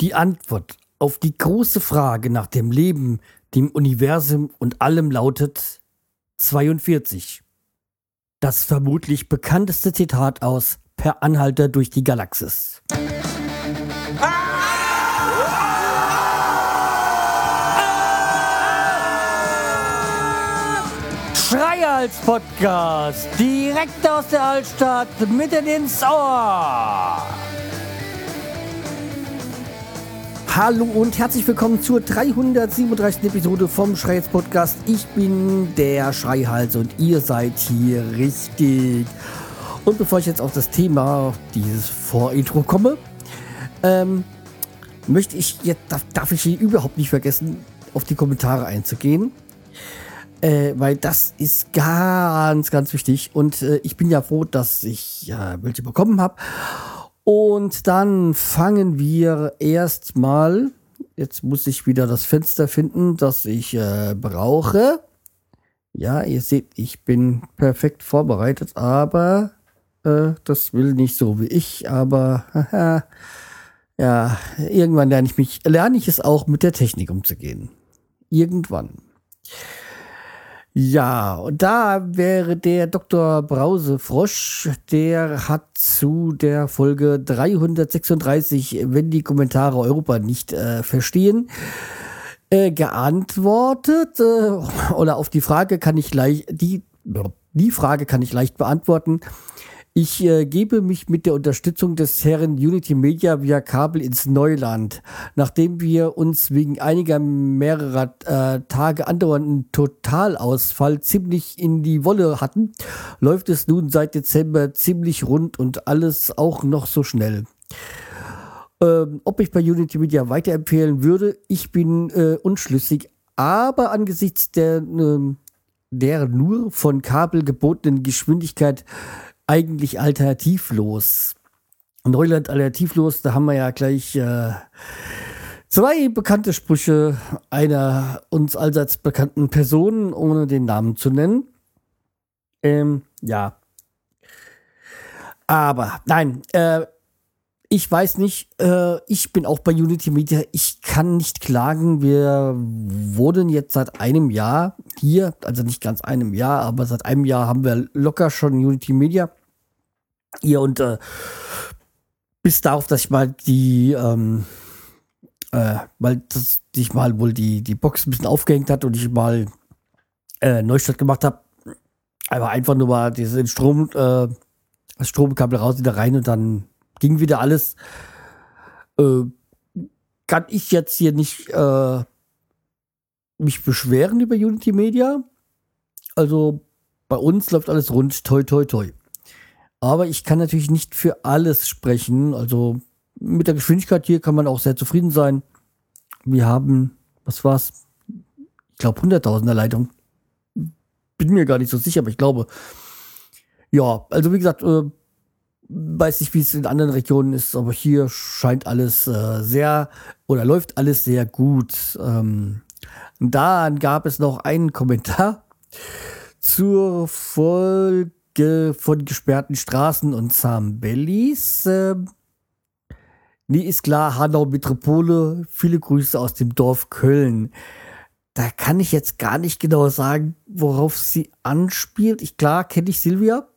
Die Antwort auf die große Frage nach dem Leben, dem Universum und allem lautet 42. Das vermutlich bekannteste Zitat aus Per Anhalter durch die Galaxis. Schreihals Podcast, direkt aus der Altstadt, mitten ins Ohr. Hallo und herzlich willkommen zur 337. Episode vom Schreihals Podcast. Ich bin der Schreihals und ihr seid hier richtig. Und bevor ich jetzt auf das Thema dieses Vorintro komme, ähm, möchte ich jetzt, darf, darf ich hier überhaupt nicht vergessen, auf die Kommentare einzugehen. Äh, weil das ist ganz, ganz wichtig. Und äh, ich bin ja froh, dass ich äh, welche bekommen habe. Und dann fangen wir erstmal. Jetzt muss ich wieder das Fenster finden, das ich äh, brauche. Ja, ihr seht, ich bin perfekt vorbereitet, aber äh, das will nicht so wie ich. Aber haha, ja, irgendwann lerne ich mich, lerne ich es auch mit der Technik umzugehen. Irgendwann. Ja, und da wäre der Dr. Brause Frosch, der hat zu der Folge 336, wenn die Kommentare Europa nicht äh, verstehen, äh, geantwortet. Äh, oder auf die Frage kann ich leicht, die, die Frage kann ich leicht beantworten. Ich äh, gebe mich mit der Unterstützung des Herren Unity Media via Kabel ins Neuland. Nachdem wir uns wegen einiger mehrerer äh, Tage andauernden Totalausfall ziemlich in die Wolle hatten, läuft es nun seit Dezember ziemlich rund und alles auch noch so schnell. Ähm, ob ich bei Unity Media weiterempfehlen würde, ich bin äh, unschlüssig, aber angesichts der, äh, der nur von Kabel gebotenen Geschwindigkeit eigentlich alternativlos. Neuland alternativlos, da haben wir ja gleich äh, zwei bekannte Sprüche einer uns allseits bekannten Person, ohne den Namen zu nennen. Ähm, ja. Aber nein, äh, ich weiß nicht, äh, ich bin auch bei Unity Media, ich kann nicht klagen. Wir wurden jetzt seit einem Jahr hier, also nicht ganz einem Jahr, aber seit einem Jahr haben wir locker schon Unity Media ihr und äh, bis darauf, dass ich mal die, ähm, äh, weil das ich mal wohl die, die Box ein bisschen aufgehängt hat und ich mal äh, Neustart gemacht habe. Aber einfach nur mal diesen Strom, äh, das Stromkabel raus, wieder rein und dann ging wieder alles. Äh, kann ich jetzt hier nicht äh, mich beschweren über Unity Media. Also bei uns läuft alles rund, toi, toi, toi. Aber ich kann natürlich nicht für alles sprechen. Also mit der Geschwindigkeit hier kann man auch sehr zufrieden sein. Wir haben, was war's? Ich glaube 100.000er Leitung. Bin mir gar nicht so sicher, aber ich glaube. Ja, also wie gesagt, äh, weiß nicht, wie es in anderen Regionen ist, aber hier scheint alles äh, sehr oder läuft alles sehr gut. Ähm, dann gab es noch einen Kommentar zur Folge von gesperrten Straßen und Zambellis. Äh, nee, ist klar, Hanau Metropole. Viele Grüße aus dem Dorf Köln. Da kann ich jetzt gar nicht genau sagen, worauf sie anspielt. Ich klar kenne ich Silvia,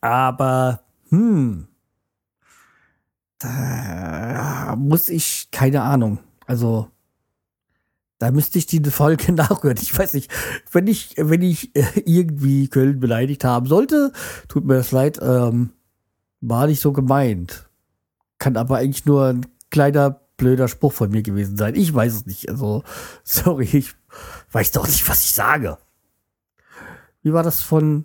aber hm, da muss ich keine Ahnung. Also da müsste ich die Folge nachhören. Ich weiß nicht, wenn ich, wenn ich äh, irgendwie Köln beleidigt haben sollte, tut mir das leid, ähm, war nicht so gemeint. Kann aber eigentlich nur ein kleiner blöder Spruch von mir gewesen sein. Ich weiß es nicht. Also, sorry, ich weiß doch nicht, was ich sage. Wie war das von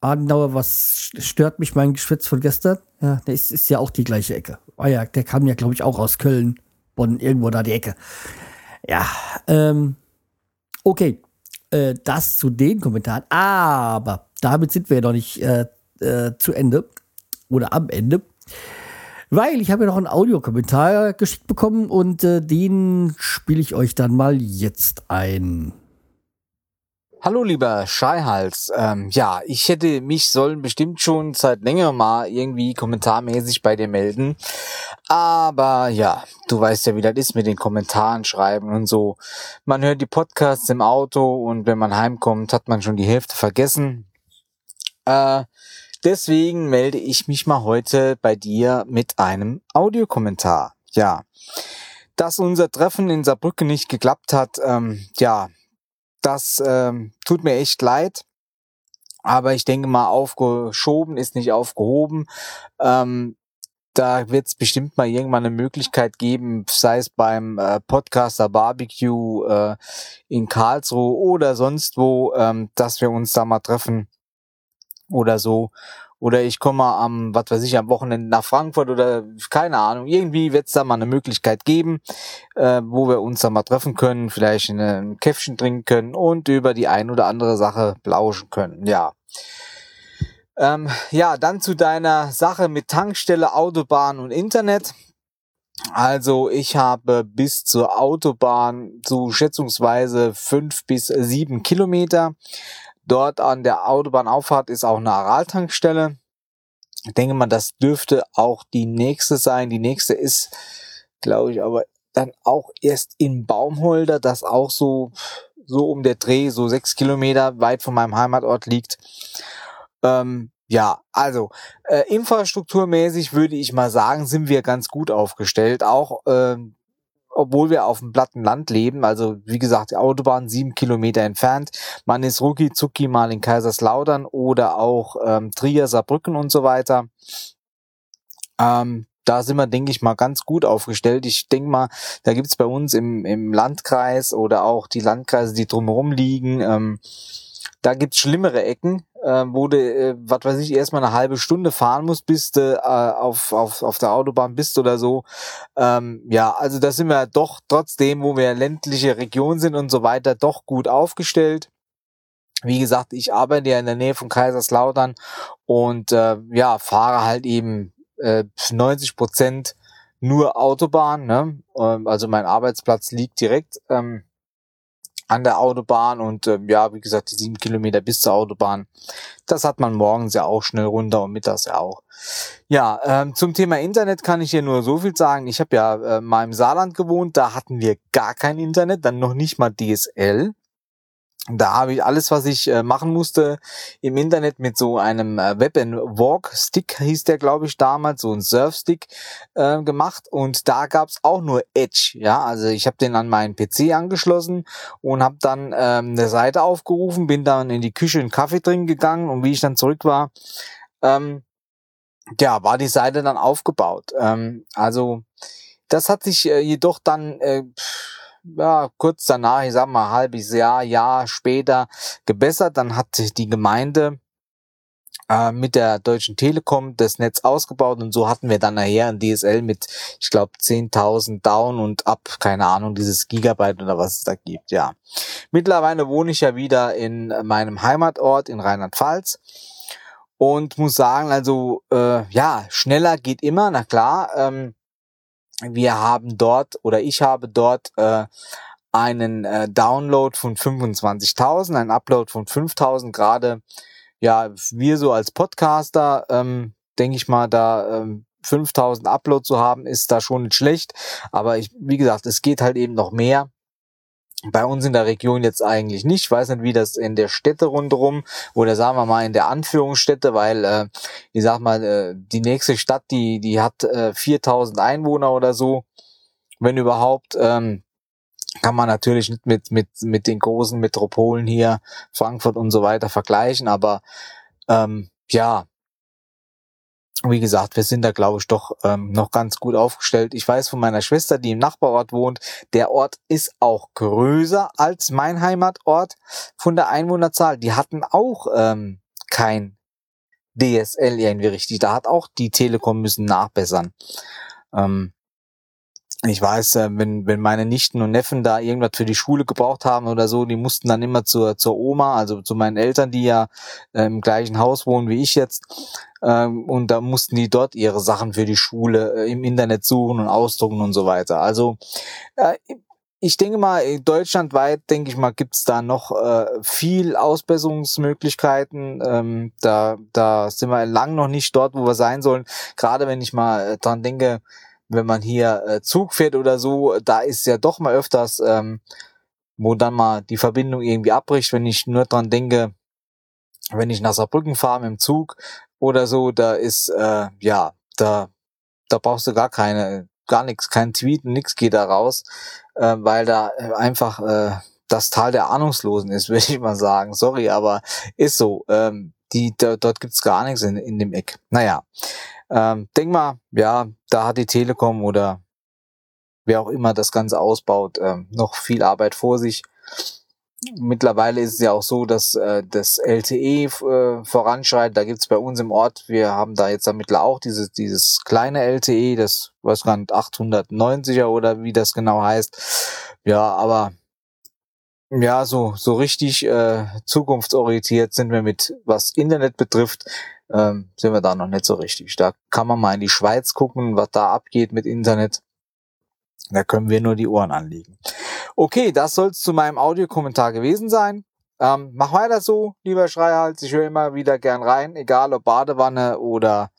Adenauer? Was stört mich mein Geschwätz von gestern? Ja, der ist, ist ja auch die gleiche Ecke. Ah ja, der kam ja, glaube ich, auch aus Köln. Bonn, irgendwo da die Ecke. Ja, ähm, okay. Äh, das zu den Kommentaren. Aber damit sind wir ja noch nicht äh, äh, zu Ende oder am Ende. Weil ich habe ja noch einen Audiokommentar geschickt bekommen und äh, den spiele ich euch dann mal jetzt ein. Hallo lieber Scheihals. Ähm, ja, ich hätte mich sollen bestimmt schon seit längerem mal irgendwie kommentarmäßig bei dir melden. Aber ja, du weißt ja, wie das ist mit den Kommentaren schreiben und so. Man hört die Podcasts im Auto und wenn man heimkommt, hat man schon die Hälfte vergessen. Äh, deswegen melde ich mich mal heute bei dir mit einem Audiokommentar. Ja. Dass unser Treffen in Saarbrücken nicht geklappt hat, ähm, ja, das ähm, tut mir echt leid. Aber ich denke mal, aufgeschoben ist nicht aufgehoben. Ähm, da wird es bestimmt mal irgendwann eine Möglichkeit geben, sei es beim äh, Podcaster Barbecue äh, in Karlsruhe oder sonst wo, ähm, dass wir uns da mal treffen oder so oder ich komme am, was weiß ich, am Wochenende nach Frankfurt oder keine Ahnung. Irgendwie wird es da mal eine Möglichkeit geben, äh, wo wir uns da mal treffen können, vielleicht ein Käffchen trinken können und über die ein oder andere Sache plauschen können. Ja. Ähm, ja, dann zu deiner Sache mit Tankstelle, Autobahn und Internet. Also ich habe bis zur Autobahn so schätzungsweise fünf bis sieben Kilometer. Dort an der Autobahnauffahrt ist auch eine Araltankstelle. Ich denke mal, das dürfte auch die nächste sein. Die nächste ist, glaube ich, aber dann auch erst in Baumholder, das auch so, so um der Dreh, so sechs Kilometer weit von meinem Heimatort liegt. Ähm, ja, also äh, infrastrukturmäßig würde ich mal sagen, sind wir ganz gut aufgestellt. Auch äh, obwohl wir auf dem platten Land leben. Also wie gesagt, die Autobahn sieben Kilometer entfernt. Man ist rucki zucki mal in Kaiserslautern oder auch ähm, Trier, Saarbrücken und so weiter. Ähm, da sind wir, denke ich mal, ganz gut aufgestellt. Ich denke mal, da gibt's bei uns im, im Landkreis oder auch die Landkreise, die drumherum liegen, ähm, da gibt's schlimmere Ecken, äh, wo du, äh, was weiß ich, erstmal eine halbe Stunde fahren musst, bis du äh, auf, auf, auf der Autobahn bist oder so. Ähm, ja, also da sind wir doch trotzdem, wo wir ländliche Region sind und so weiter, doch gut aufgestellt. Wie gesagt, ich arbeite ja in der Nähe von Kaiserslautern und äh, ja, fahre halt eben äh, 90 Prozent nur Autobahn. Ne? Ähm, also mein Arbeitsplatz liegt direkt ähm, an der Autobahn und äh, ja, wie gesagt, die sieben Kilometer bis zur Autobahn, das hat man morgens ja auch schnell runter und mittags ja auch. Ja, ähm, zum Thema Internet kann ich hier nur so viel sagen. Ich habe ja äh, mal im Saarland gewohnt, da hatten wir gar kein Internet, dann noch nicht mal DSL. Da habe ich alles, was ich äh, machen musste, im Internet mit so einem äh, Web and Walk Stick hieß der, glaube ich, damals, so ein Surfstick äh, gemacht. Und da gab's auch nur Edge. Ja, also ich habe den an meinen PC angeschlossen und habe dann ähm, eine Seite aufgerufen, bin dann in die Küche einen Kaffee trinken gegangen und wie ich dann zurück war, ähm, ja, war die Seite dann aufgebaut. Ähm, also das hat sich äh, jedoch dann äh, ja, kurz danach, ich sag mal halbes Jahr, Jahr später gebessert. Dann hat die Gemeinde äh, mit der Deutschen Telekom das Netz ausgebaut und so hatten wir dann nachher ein DSL mit, ich glaube, 10.000 Down und ab, keine Ahnung, dieses Gigabyte oder was es da gibt, ja. Mittlerweile wohne ich ja wieder in meinem Heimatort in Rheinland-Pfalz und muss sagen, also äh, ja, schneller geht immer, na klar. Ähm, wir haben dort oder ich habe dort äh, einen äh, Download von 25.000, einen Upload von 5.000 gerade. Ja, wir so als Podcaster, ähm, denke ich mal, da ähm, 5000 Upload zu haben, ist da schon nicht schlecht. Aber ich, wie gesagt, es geht halt eben noch mehr. Bei uns in der Region jetzt eigentlich nicht. Ich weiß nicht, wie das in der Städte rundherum oder sagen wir mal in der Anführungsstätte, weil äh, ich sag mal, äh, die nächste Stadt, die die hat äh, 4000 Einwohner oder so, wenn überhaupt. Ähm, kann man natürlich nicht mit mit mit den großen Metropolen hier Frankfurt und so weiter vergleichen, aber ähm, ja, wie gesagt, wir sind da, glaube ich, doch ähm, noch ganz gut aufgestellt. Ich weiß von meiner Schwester, die im Nachbarort wohnt, der Ort ist auch größer als mein Heimatort von der Einwohnerzahl. Die hatten auch ähm, kein DSL irgendwie richtig. Da hat auch die Telekom müssen nachbessern. Ähm, ich weiß, äh, wenn, wenn meine Nichten und Neffen da irgendwas für die Schule gebraucht haben oder so, die mussten dann immer zur, zur Oma, also zu meinen Eltern, die ja äh, im gleichen Haus wohnen wie ich jetzt. Ähm, und da mussten die dort ihre Sachen für die Schule äh, im Internet suchen und ausdrucken und so weiter. Also ich denke mal, deutschlandweit, denke ich mal, gibt's da noch viel Ausbesserungsmöglichkeiten. Ähm, da, da sind wir lang noch nicht dort, wo wir sein sollen. Gerade wenn ich mal dran denke, wenn man hier äh, Zug fährt oder so, da ist ja doch mal öfters, ähm, wo dann mal die Verbindung irgendwie abbricht, wenn ich nur dran denke, wenn ich nach Saarbrücken fahre mit dem Zug oder so, da ist, äh, ja, da, da brauchst du gar keine, gar nichts, kein Tweet, nichts geht da raus, äh, weil da einfach äh, das Tal der Ahnungslosen ist, würde ich mal sagen. Sorry, aber ist so. Ähm, die, da, dort gibt's gar nichts in, in dem Eck. Naja, ähm, denk mal, ja, da hat die Telekom oder wer auch immer das Ganze ausbaut, ähm, noch viel Arbeit vor sich. Mittlerweile ist es ja auch so, dass äh, das LTE äh, voranschreitet. Da gibt's bei uns im Ort, wir haben da jetzt damit auch dieses, dieses kleine LTE, das weiß gar nicht, 890er oder wie das genau heißt. Ja, aber ja, so, so richtig äh, zukunftsorientiert sind wir mit, was Internet betrifft, ähm, sind wir da noch nicht so richtig. Da kann man mal in die Schweiz gucken, was da abgeht mit Internet. Da können wir nur die Ohren anlegen. Okay, das soll es zu meinem Audiokommentar gewesen sein. Ähm, mach weiter so, lieber Schreihals. Ich höre immer wieder gern rein, egal ob Badewanne oder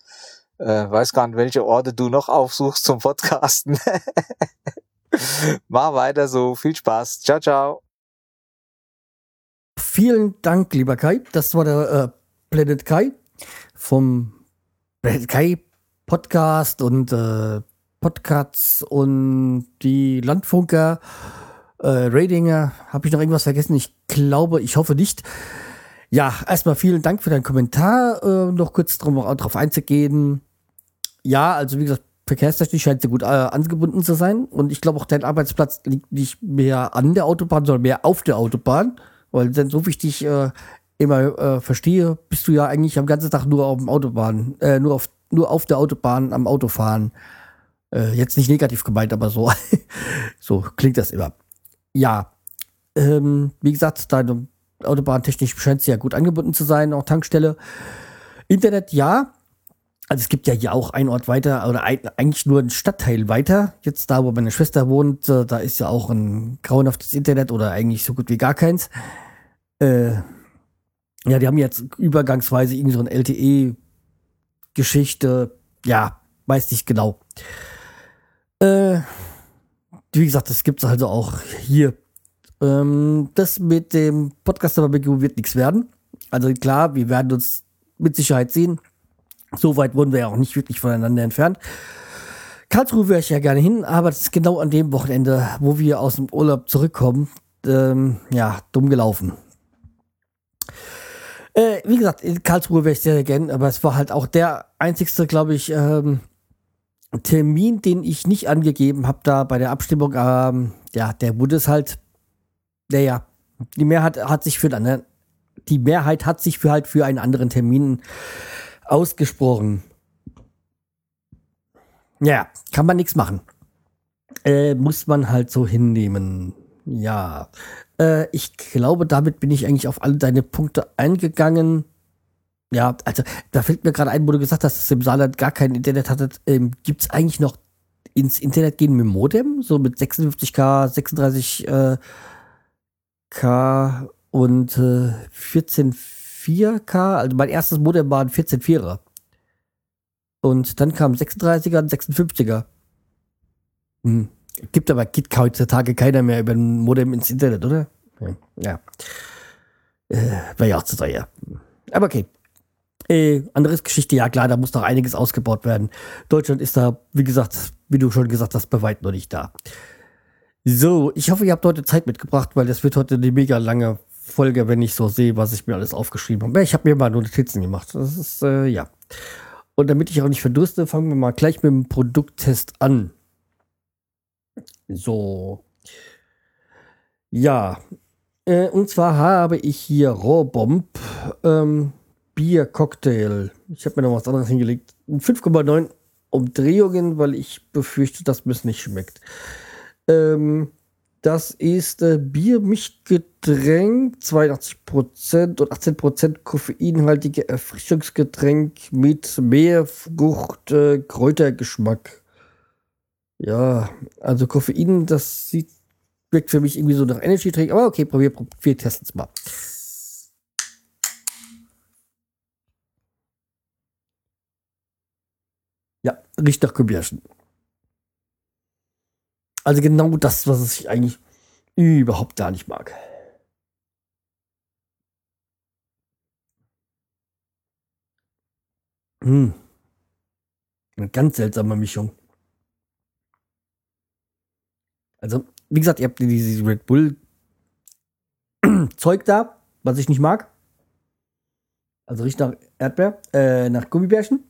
äh, weiß gar nicht, welche Orte du noch aufsuchst zum Podcasten. mach weiter so. Viel Spaß. Ciao, ciao. Vielen Dank, lieber Kai. Das war der äh, Planet Kai vom Kai Podcast und äh, Podcasts und die Landfunker, äh, Radinger. Habe ich noch irgendwas vergessen? Ich glaube, ich hoffe nicht. Ja, erstmal vielen Dank für deinen Kommentar. Äh, noch kurz darauf einzugehen. Ja, also wie gesagt, verkehrstechnisch scheint sie gut äh, angebunden zu sein. Und ich glaube auch, dein Arbeitsplatz liegt nicht mehr an der Autobahn, sondern mehr auf der Autobahn. Weil denn so wichtig äh, immer äh, verstehe, bist du ja eigentlich am ganzen Tag nur auf dem Autobahn, äh, nur auf nur auf der Autobahn am Autofahren. Äh, jetzt nicht negativ gemeint, aber so, so klingt das immer. Ja, ähm, wie gesagt, deine Autobahntechnisch scheint ja gut angebunden zu sein, auch Tankstelle. Internet, ja. Also es gibt ja hier auch einen Ort weiter, oder ein, eigentlich nur einen Stadtteil weiter. Jetzt da, wo meine Schwester wohnt, äh, da ist ja auch ein grauenhaftes Internet oder eigentlich so gut wie gar keins. Äh, ja, die haben jetzt übergangsweise irgendwie so eine LTE-Geschichte. Ja, weiß nicht genau. Äh, wie gesagt, das gibt es also auch hier. Ähm, das mit dem Podcast Barbecue wird nichts werden. Also klar, wir werden uns mit Sicherheit sehen. So weit wurden wir ja auch nicht wirklich voneinander entfernt. Karlsruhe wäre ich ja gerne hin, aber das ist genau an dem Wochenende, wo wir aus dem Urlaub zurückkommen. Ähm, ja, dumm gelaufen. Äh, wie gesagt, in Karlsruhe wäre ich sehr gerne, aber es war halt auch der einzigste, glaube ich, ähm, Termin, den ich nicht angegeben habe, da bei der Abstimmung, ähm, ja, der wurde es halt, naja, die Mehrheit hat sich für einen, die Mehrheit hat sich für halt für einen anderen Termin ausgesprochen. Ja, kann man nichts machen. Äh, muss man halt so hinnehmen. Ja. Äh, ich glaube, damit bin ich eigentlich auf alle deine Punkte eingegangen. Ja, also da fällt mir gerade ein, wo du gesagt hast, dass im Saarland gar kein Internet hattet. Ähm, Gibt es eigentlich noch ins Internet gehen mit Modem? So mit 56k, 36k äh, und äh, 14.4k? Also mein erstes Modem war ein 14.4er. Und dann kam 36er und 56er. Hm. Gibt aber geht heutzutage keiner mehr über ein Modem ins Internet, oder? Ja. Äh, Wäre ja auch zu teuer. Aber okay. Äh, anderes Geschichte, ja klar, da muss noch einiges ausgebaut werden. Deutschland ist da, wie gesagt, wie du schon gesagt hast, bei weitem noch nicht da. So, ich hoffe, ihr habt heute Zeit mitgebracht, weil das wird heute eine mega lange Folge, wenn ich so sehe, was ich mir alles aufgeschrieben habe. Ich habe mir mal Notizen gemacht. Das ist, äh, ja. Und damit ich auch nicht verdurste, fangen wir mal gleich mit dem Produkttest an. So. Ja. Äh, und zwar habe ich hier Rohrbomb. Ähm, Bier-Cocktail. Ich habe mir noch was anderes hingelegt. 5,9 Umdrehungen, weil ich befürchte, dass mir es nicht schmeckt. Ähm, das ist äh, Biermischgetränk, 82% und 18% koffeinhaltige Erfrischungsgetränk mit Meerfrucht, äh, Kräutergeschmack. Ja, also Koffein, das sieht wirkt für mich irgendwie so nach Energy Drink, aber okay, probier, wir testen es mal. Ja, riecht nach Gummibärchen. Also genau das, was ich eigentlich überhaupt gar nicht mag. Hm. Eine ganz seltsame Mischung. Also, wie gesagt, ihr habt dieses Red Bull Zeug da, was ich nicht mag. Also riecht nach Erdbeer, äh, nach Gummibärchen.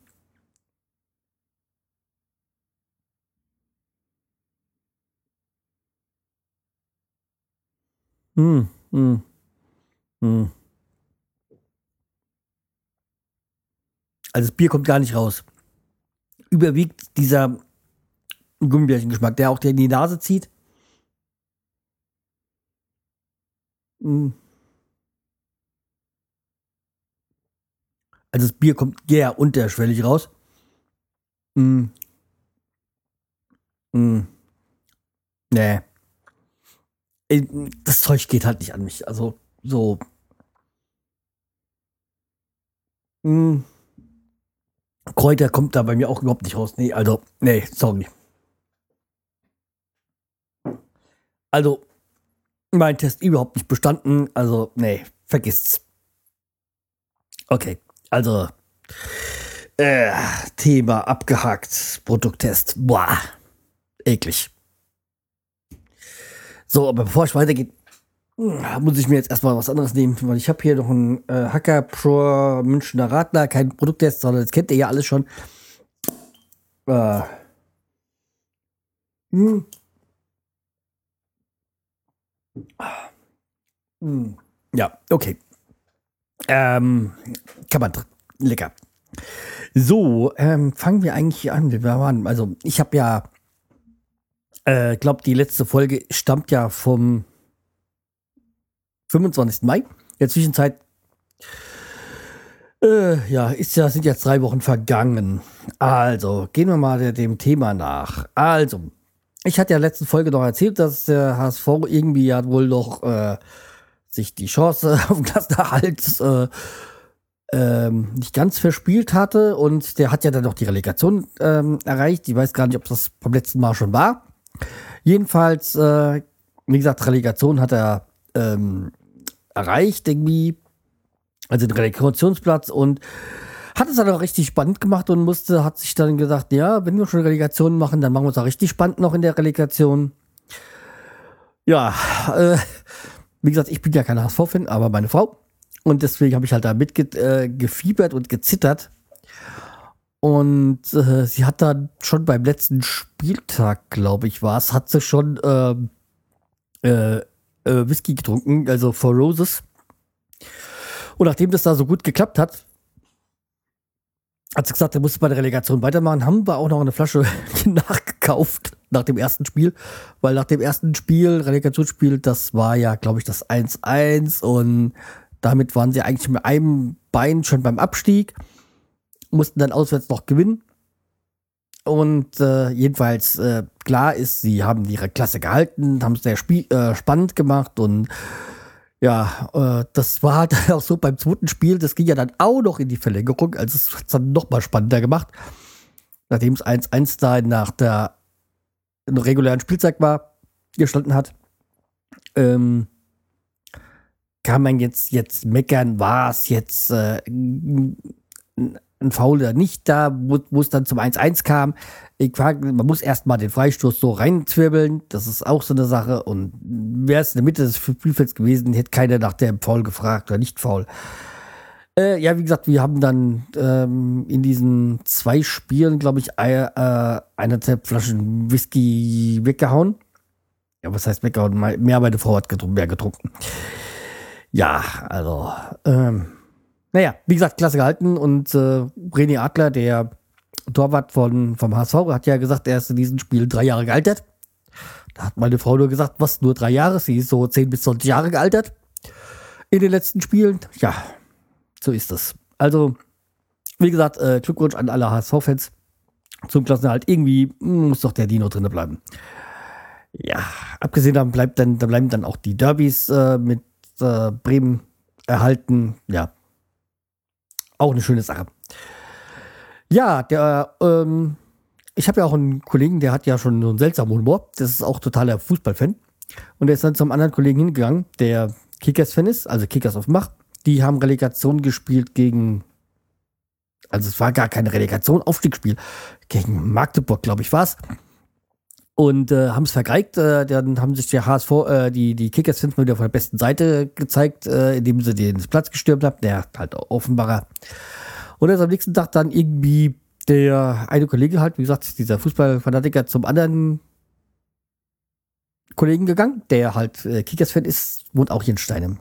Hm, hm, hm. Also das Bier kommt gar nicht raus. Überwiegt dieser Gummibärchengeschmack, der auch der in die Nase zieht. Hm. Also das Bier kommt sehr unterschwellig raus. Mm. Mm. Nee. Das Zeug geht halt nicht an mich. Also so. Mm. Kräuter kommt da bei mir auch überhaupt nicht raus. Nee, also, nee, sorry. Also, mein Test überhaupt nicht bestanden. Also, nee, vergisst's. Okay, also, äh, Thema abgehakt. Produkttest. Boah, eklig. So, aber bevor ich weitergehe, muss ich mir jetzt erstmal was anderes nehmen, weil ich habe hier noch einen äh, Hacker Pro Münchner Radler, kein Produkttest, sondern das kennt ihr ja alles schon. Äh, hm. Hm. Ja, okay. Ähm, kann man lecker. So, ähm, fangen wir eigentlich an. Wir waren, also ich habe ja, äh, glaube die letzte Folge stammt ja vom 25. Mai. In der Zwischenzeit äh, ja, ist ja, sind jetzt drei Wochen vergangen. Also, gehen wir mal dem Thema nach. Also, ich hatte ja letzte Folge noch erzählt, dass der HSV irgendwie ja wohl noch äh, sich die Chance auf Klassenerhalt äh, ähm, nicht ganz verspielt hatte und der hat ja dann noch die Relegation ähm, erreicht. Ich weiß gar nicht, ob das beim letzten Mal schon war. Jedenfalls, äh, wie gesagt, Relegation hat er ähm, erreicht, irgendwie, also den Relegationsplatz und hat es dann auch richtig spannend gemacht und musste, hat sich dann gesagt, ja, wenn wir schon Relegationen machen, dann machen wir es auch richtig spannend noch in der Relegation. Ja, äh, wie gesagt, ich bin ja kein HSV-Fan, aber meine Frau. Und deswegen habe ich halt da mitgefiebert äh, und gezittert. Und äh, sie hat dann schon beim letzten Spieltag, glaube ich, war es, hat sie schon ähm, äh, äh, Whisky getrunken, also Four Roses. Und nachdem das da so gut geklappt hat, hat sie gesagt, er musste bei der Relegation weitermachen, haben wir auch noch eine Flasche nachgekauft nach dem ersten Spiel, weil nach dem ersten Spiel, Relegationsspiel, das war ja, glaube ich, das 1-1 und damit waren sie eigentlich mit einem Bein schon beim Abstieg, mussten dann auswärts noch gewinnen. Und äh, jedenfalls äh, klar ist, sie haben ihre Klasse gehalten, haben es sehr äh, spannend gemacht und ja, äh, das war halt auch so beim zweiten Spiel, das ging ja dann auch noch in die Verlängerung, also es hat es dann noch mal spannender gemacht. Nachdem es 1-1 da nach der regulären Spielzeit war, gestanden hat, ähm, kann man jetzt, jetzt meckern, war es jetzt äh, ein Foul oder nicht da, wo es dann zum 1-1 kam. Ich frage, man muss erstmal den Freistoß so reinzwirbeln. Das ist auch so eine Sache. Und wäre es in der Mitte des Spielfelds gewesen, hätte keiner nach dem Foul gefragt oder nicht Foul. Äh, ja, wie gesagt, wir haben dann ähm, in diesen zwei Spielen, glaube ich, äh, eineinhalb Flaschen Whisky weggehauen. Ja, was heißt weggehauen? Mehr meine Frau hat getrunken, mehr getrunken. Ja, also, ähm, naja, wie gesagt, klasse gehalten und äh, René Adler, der Torwart von, vom HSV, hat ja gesagt, er ist in diesem Spiel drei Jahre gealtert. Da hat meine Frau nur gesagt, was, nur drei Jahre? Sie ist so zehn bis 20 Jahre gealtert in den letzten Spielen. Ja, so ist das. Also, wie gesagt, äh, Glückwunsch an alle HSV-Fans zum Klassenerhalt. Irgendwie muss doch der Dino drinne bleiben. Ja, abgesehen davon bleibt dann, da bleiben dann auch die Derbys äh, mit äh, Bremen erhalten. Ja, auch eine schöne Sache. Ja, der, ähm, ich habe ja auch einen Kollegen, der hat ja schon so einen seltsamen Humor. Das ist auch totaler Fußballfan. Und der ist dann zum anderen Kollegen hingegangen, der Kickers-Fan ist, also Kickers auf Mach. Die haben Relegation gespielt gegen, also es war gar keine Relegation, Aufstiegsspiel. Gegen Magdeburg, glaube ich, war es. Und äh, haben es vergeigt. Äh, dann haben sich der HSV, äh, die, die Kickers-Fans mal wieder von der besten Seite gezeigt, äh, indem sie den Platz gestürmt haben. Der halt offenbarer. Und er ist am nächsten Tag dann irgendwie der eine Kollege halt, wie gesagt, dieser Fußballfanatiker zum anderen Kollegen gegangen, der halt äh, Kickers-Fan ist, wohnt auch hier in Steinem.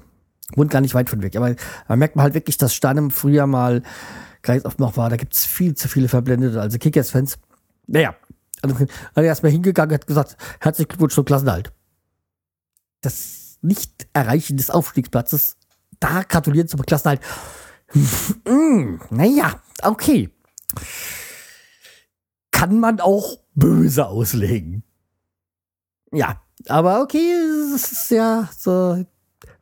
Wohnt gar nicht weit von weg. Aber man merkt man halt wirklich, dass Steinem früher mal ganz oft noch war. Da gibt es viel zu viele Verblendete, also Kickers-Fans. Naja, also er erstmal hingegangen hat gesagt, herzlichen Glückwunsch zum Klassenhalt. Das Nicht-Erreichen des Aufstiegsplatzes, da gratulieren zum Klassenhalt. hm, naja, okay. Kann man auch böse auslegen. Ja, aber okay, es ist ja so.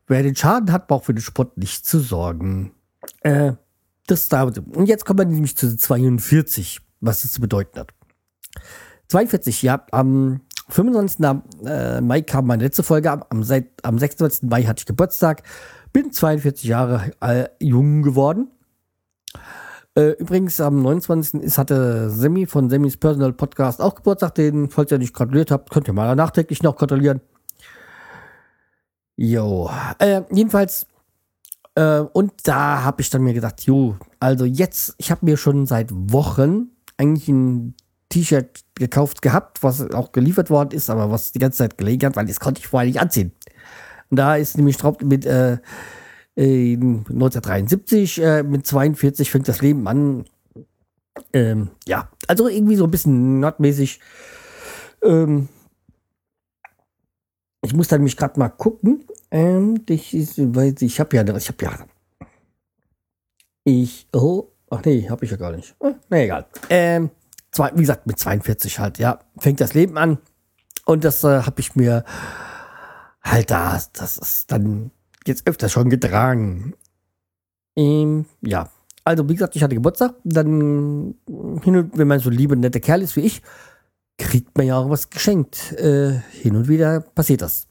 Wer den Schaden hat, braucht für den Sport nicht zu sorgen. Äh, das da. Und jetzt kommen wir nämlich zu 42, was es zu bedeuten hat. 42, ja, am 25. Äh, Mai kam meine letzte Folge, am, am 26. Mai hatte ich Geburtstag, bin 42 Jahre äh, jung geworden. Äh, übrigens, am 29. ist, hatte Semi von Semis Personal Podcast auch Geburtstag. Den, falls ihr nicht gratuliert habt, könnt ihr mal nachträglich noch gratulieren. Jo. Äh, jedenfalls, äh, und da habe ich dann mir gedacht, jo, also jetzt, ich habe mir schon seit Wochen eigentlich ein T-Shirt gekauft gehabt, was auch geliefert worden ist, aber was die ganze Zeit gelegen hat, weil das konnte ich vorher nicht anziehen. Und da ist nämlich drauf mit, äh, 1973, äh, mit 42 fängt das Leben an. Ähm, ja, also irgendwie so ein bisschen nordmäßig. Ähm, ich muss dann mich gerade mal gucken. Ähm, ich ich habe ja, ich habe ja, ich, oh, ach nee, habe ich ja gar nicht. Äh, nee, egal. Ähm, zwei, wie gesagt, mit 42 halt, ja, fängt das Leben an. Und das äh, habe ich mir halt da, das ist dann jetzt öfter schon getragen. Ähm, ja, also wie gesagt, ich hatte Geburtstag. Dann hin und wenn man so liebe, nette Kerl ist wie ich, kriegt man ja auch was geschenkt. Äh, hin und wieder passiert das.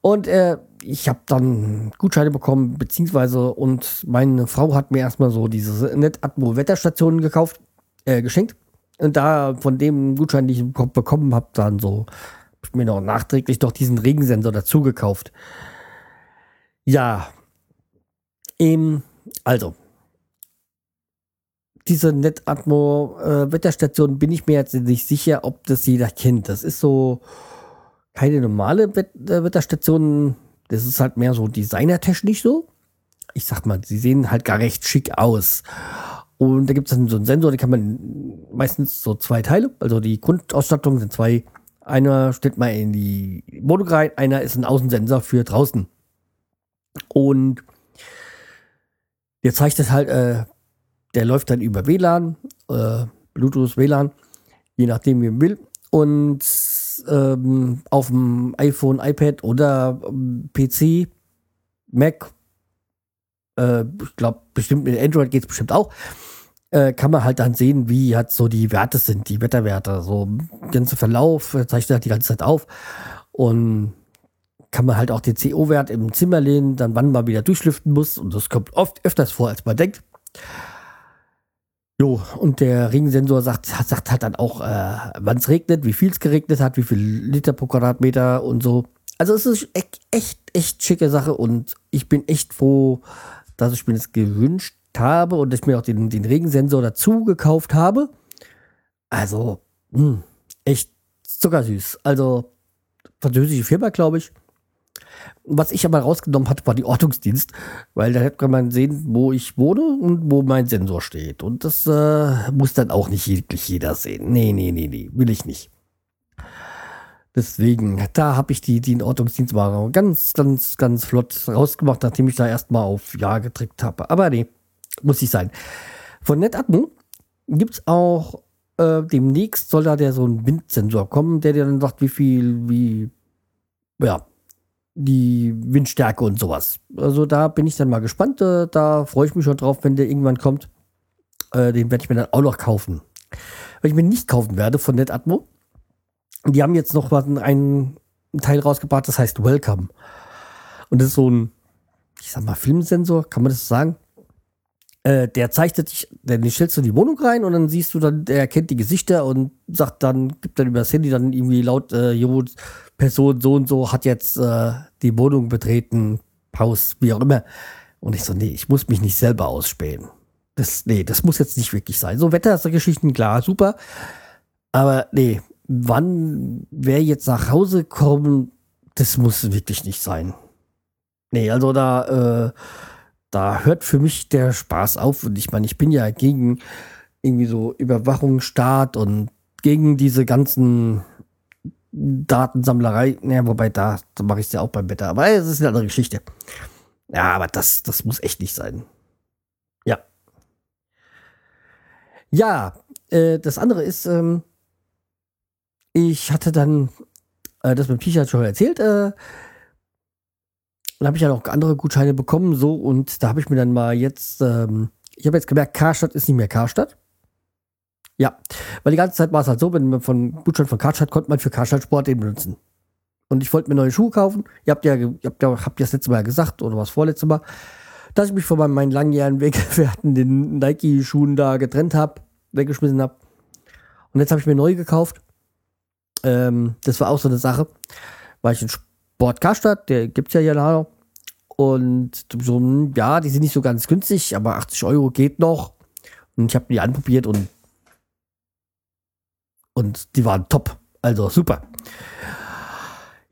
Und äh, ich habe dann Gutscheine bekommen, beziehungsweise und meine Frau hat mir erstmal so diese Netatmo Wetterstationen gekauft, äh, geschenkt. Und da von dem Gutschein, den ich bekommen habe, dann so, hab mir noch nachträglich doch diesen Regensensor dazu gekauft. Ja. Ähm, also. Diese Netatmo-Wetterstation äh, bin ich mir jetzt nicht sicher, ob das jeder kennt. Das ist so keine normale Wett äh, Wetterstation. Das ist halt mehr so designertechnisch so. Ich sag mal, sie sehen halt gar recht schick aus. Und da gibt es dann so einen Sensor, den kann man meistens so zwei Teile. Also die Grundausstattung sind zwei. Einer stellt man in die Wohnung rein, einer ist ein Außensensor für draußen. Und der zeigt das halt, äh, der läuft dann über WLAN, äh, Bluetooth, WLAN, je nachdem, wie man will. Und ähm, auf dem iPhone, iPad oder ähm, PC, Mac, äh, ich glaube, bestimmt mit Android geht es bestimmt auch, äh, kann man halt dann sehen, wie halt so die Werte sind, die Wetterwerte. So ganze Verlauf zeichnet halt die ganze Zeit auf. Und kann man halt auch den CO-Wert im Zimmer lehnen, dann wann man wieder durchlüften muss. Und das kommt oft öfters vor, als man denkt. Jo, und der Regensensor sagt, sagt halt dann auch, äh, wann es regnet, wie viel es geregnet hat, wie viel Liter pro Quadratmeter und so. Also es ist echt, echt, echt schicke Sache und ich bin echt froh, dass ich mir das gewünscht habe und ich mir auch den, den Regensensor dazu gekauft habe. Also, mh, hm, echt zuckersüß. Also, französische Firma, glaube ich. Was ich aber rausgenommen hatte, war die Ortungsdienst, weil da kann man sehen, wo ich wohne und wo mein Sensor steht. Und das äh, muss dann auch nicht wirklich jeder sehen. Nee, nee, nee, nee, will ich nicht. Deswegen, da habe ich die, die Ortungsdienstware ganz, ganz, ganz flott rausgemacht, nachdem ich da erstmal auf Ja gedrückt habe. Aber nee, muss nicht sein. Von NetAdmin gibt es auch äh, demnächst soll da der so ein Windsensor kommen, der dir dann sagt, wie viel, wie, ja, die Windstärke und sowas. Also da bin ich dann mal gespannt. Äh, da freue ich mich schon drauf, wenn der irgendwann kommt. Äh, den werde ich mir dann auch noch kaufen. Was ich mir nicht kaufen werde von NetAtmo, die haben jetzt noch einen, einen Teil rausgebracht, das heißt Welcome. Und das ist so ein, ich sag mal, Filmsensor, kann man das sagen? Äh, der zeichnet dich, den stellst du die Wohnung rein und dann siehst du dann, der erkennt die Gesichter und sagt dann, gibt dann über das Handy dann irgendwie laut, äh, jo, Person so und so hat jetzt äh, die Wohnung betreten, Haus, wie auch immer. Und ich so, nee, ich muss mich nicht selber ausspähen. Das, nee, das muss jetzt nicht wirklich sein. So Wettergeschichten, klar, super. Aber nee, wann, wer jetzt nach Hause kommt, das muss wirklich nicht sein. Nee, also da, äh, da hört für mich der Spaß auf. Und ich meine, ich bin ja gegen irgendwie so Überwachungsstaat und gegen diese ganzen Datensammlerei. Ja, wobei da, da mache ich es ja auch beim Wetter. Aber es ist eine andere Geschichte. Ja, aber das, das muss echt nicht sein. Ja. Ja, äh, das andere ist, ähm, ich hatte dann äh, das mit Picha schon erzählt, äh, dann habe ich ja noch andere Gutscheine bekommen, so, und da habe ich mir dann mal jetzt, ähm, ich habe jetzt gemerkt, Karstadt ist nicht mehr Karstadt. Ja, weil die ganze Zeit war es halt so, wenn man von Gutschein von Karstadt konnte man für Karstadt Sport den benutzen. Und ich wollte mir neue Schuhe kaufen. Ihr habt ja, ihr habt ja, habt ja das letzte Mal gesagt, oder was vorletzte Mal, dass ich mich von meinen langjährigen Weggefährten den Nike-Schuhen da getrennt habe, weggeschmissen habe. Und jetzt habe ich mir neu gekauft. Ähm, das war auch so eine Sache, weil ich in Sport Karstadt, der gibt es ja hier leider. Und so, ja, die sind nicht so ganz günstig, aber 80 Euro geht noch. Und ich habe die anprobiert und, und die waren top. Also super.